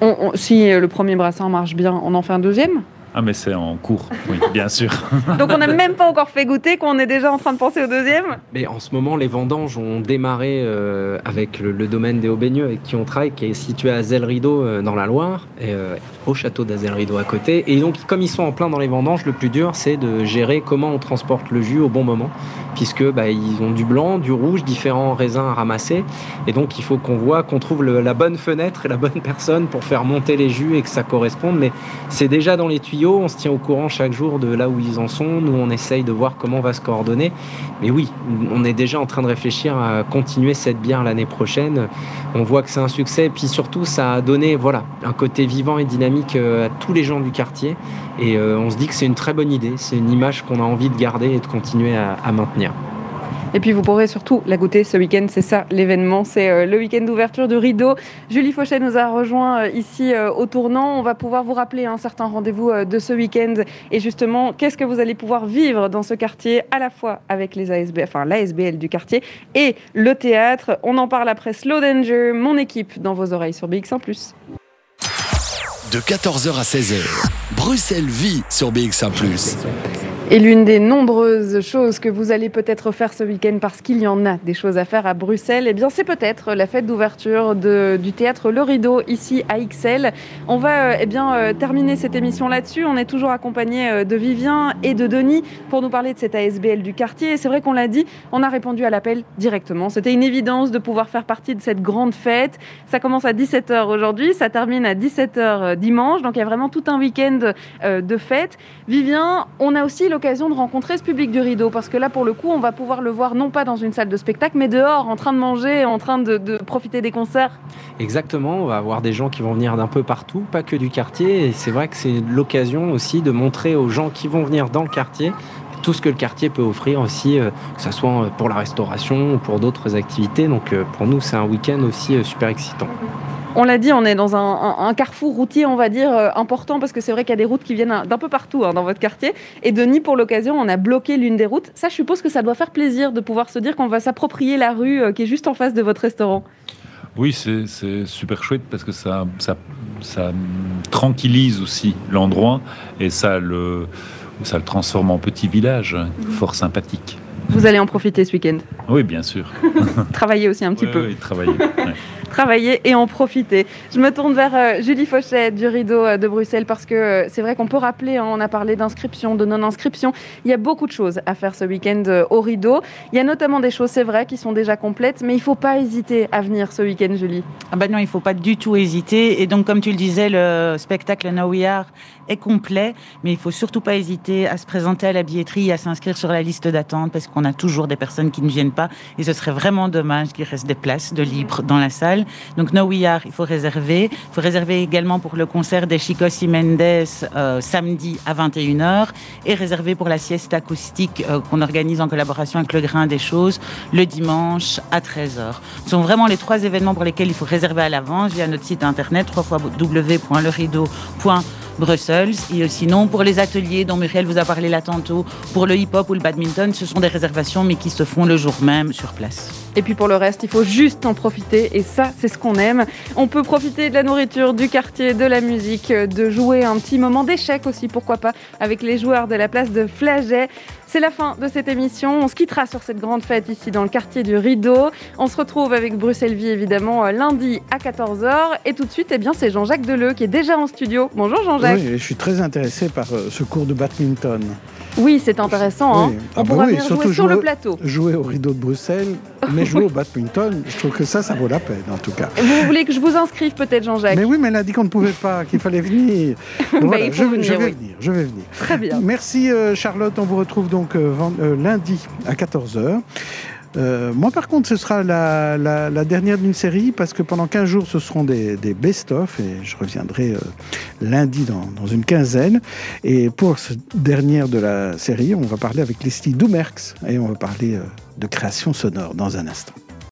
Mhm. si le premier brassin marche bien, on en fait un deuxième? Ah, mais c'est en cours, oui, bien sûr. Donc on n'a même pas encore fait goûter qu'on est déjà en train de penser au deuxième Mais en ce moment, les vendanges ont démarré euh, avec le, domaine des Aubaigneux avec qui on travaille, qui est situé à Zelrido euh, dans la Loire, et, euh, au château d'Azelrido à côté. Et donc, comme ils sont en plein dans les vendanges, le plus dur, c'est de gérer comment on transporte le jus au bon moment, puisque bah, ils ont du blanc, du rouge, différents raisins à ramasser. Et donc, il faut qu'on voit, qu'on trouve la bonne fenêtre et la bonne personne pour faire monter les jus et que ça corresponde. Mais c'est déjà dans les tuyaux on se tient au courant chaque jour de là où ils en sont. Nous, on essaye de voir comment on va se coordonner. Mais oui, on est déjà en train de réfléchir à continuer cette bière l'année prochaine. On voit que c'est un succès. Et puis surtout, ça a donné voilà, un côté vivant et dynamique euh, à tous les gens du quartier. Et euh, on se dit que c'est une très bonne idée. C'est une image qu'on a envie de garder et de continuer à maintenir. Et puis vous pourrez surtout la goûter ce week-end, c'est ça l'événement, c'est euh, le week-end d'ouverture du rideau. Julie Fauchet nous a rejoint euh, ici euh, au tournant. On va pouvoir vous rappeler un certain rendez-vous de ce week-end et justement qu'est-ce que vous allez pouvoir vivre dans ce quartier à la fois avec les ASB, enfin l'ASBL du quartier et le théâtre? On en parle après Slow Danger, mon équipe dans vos oreilles sur BX1+. De 14h à 16h, Bruxelles vit sur BX1+. Et l'une des nombreuses choses que vous allez peut-être faire ce week-end, parce qu'il y en a des choses à faire à Bruxelles, eh bien c'est peut-être la fête d'ouverture du théâtre Le Rideau ici à XL. On va euh, eh bien euh, terminer cette émission là-dessus. On est toujours accompagné euh, de Vivien et de Denis pour nous parler de cette ASBL du quartier. C'est vrai qu'on l'a dit, on a répondu à l'appel directement. C'était une évidence de pouvoir faire partie de cette grande fête. Ça commence à 17h aujourd'hui, ça termine à 17h dimanche. Donc il y a vraiment tout un week-end de fête. Vivien, on a aussi de rencontrer ce public du rideau parce que là, pour le coup, on va pouvoir le voir non pas dans une salle de spectacle, mais dehors, en train de manger, en train de, profiter des concerts. Exactement, on va avoir des gens qui vont venir d'un peu partout, pas que du quartier. Et c'est vrai que c'est l'occasion aussi de montrer aux gens qui vont venir dans le quartier tout ce que le quartier peut offrir aussi, euh, que ce soit pour la restauration ou pour d'autres activités. Donc euh, pour nous, c'est un week-end aussi euh, super excitant. On l'a dit, on est dans un, carrefour routier, on va dire, euh, important, parce que c'est vrai qu'il y a des routes qui viennent d'un peu partout hein, dans votre quartier. Et Denis, pour l'occasion, on a bloqué l'une des routes. Ça, je suppose que ça doit faire plaisir de pouvoir se dire qu'on va s'approprier la rue euh, qui est juste en face de votre restaurant. Oui, c'est super chouette parce que ça, ça, tranquillise aussi l'endroit et ça le, ça le transforme en petit village hein, fort sympathique. Vous allez en profiter ce week-end Oui, bien sûr. travailler aussi un petit peu. Oui, travailler travailler et en profiter. Je me tourne vers euh, Julie Fauchet du Rideau euh, de Bruxelles parce que euh, c'est vrai qu'on peut rappeler, hein, on a parlé d'inscription, de non-inscription. Il y a beaucoup de choses à faire ce week-end au Rideau. Il y a notamment des choses, c'est vrai, qui sont déjà complètes, mais il ne faut pas hésiter à venir ce week-end, Julie. Ah bah non, il ne faut pas du tout hésiter. Et donc, comme tu le disais, le spectacle Now We Are est complet, mais il faut surtout pas hésiter à se présenter à la billetterie, à s'inscrire sur la liste d'attente parce qu'on a toujours des personnes qui ne viennent pas et ce serait vraiment dommage qu'il reste des places de libre dans la salle. Donc No We Are, il faut réserver. Il faut réserver également pour le concert des Chicos y Mendes euh, samedi à 21h et réserver pour la sieste acoustique euh, qu'on organise en collaboration avec le Grain des Choses le dimanche à 13h. Ce sont vraiment les trois événements pour lesquels il faut réserver à l'avance via notre site internet www.lerideau.com Brussels. Et sinon, pour les ateliers dont Muriel vous a parlé là tantôt, pour le hip-hop ou le badminton, ce sont des réservations, mais qui se font le jour même sur place. Et puis pour le reste, il faut juste en profiter. Et ça, c'est ce qu'on aime. On peut profiter de la nourriture, du quartier, de la musique, de jouer un petit moment d'échec aussi, pourquoi pas, avec les joueurs de la place de Flaget. C'est la fin de cette émission. On se quittera sur cette grande fête ici dans le quartier du Rideau. On se retrouve avec Bruxelles Vie évidemment lundi à 14h. Et tout de suite, eh bien, c'est Jean-Jacques Deleu qui est déjà en studio. Bonjour Jean-Jacques. Oui, je suis très intéressé par euh, ce cours de badminton. Oui, c'est intéressant. Hein. On ah pourra bah jouer sur le plateau. Jouer au rideau de Bruxelles, mais jouer au badminton, je trouve que ça, ça vaut la peine en tout cas. Vous voulez que je vous inscrive peut-être, Jean-Jacques? Mais oui, mais elle a dit qu'on ne pouvait pas, qu'il fallait venir. Bah, je, vais venir, je vais venir. Très bien. Merci euh, Charlotte, on vous retrouve donc euh, lundi à 14h. Euh, moi, par contre, ce sera la, dernière d'une série parce que pendant 15 jours, ce seront des, best-of et je reviendrai euh, lundi dans, une quinzaine. Et pour cette dernière de la série, on va parler avec Leslie Doumerx et on va parler euh, de création sonore dans un instant.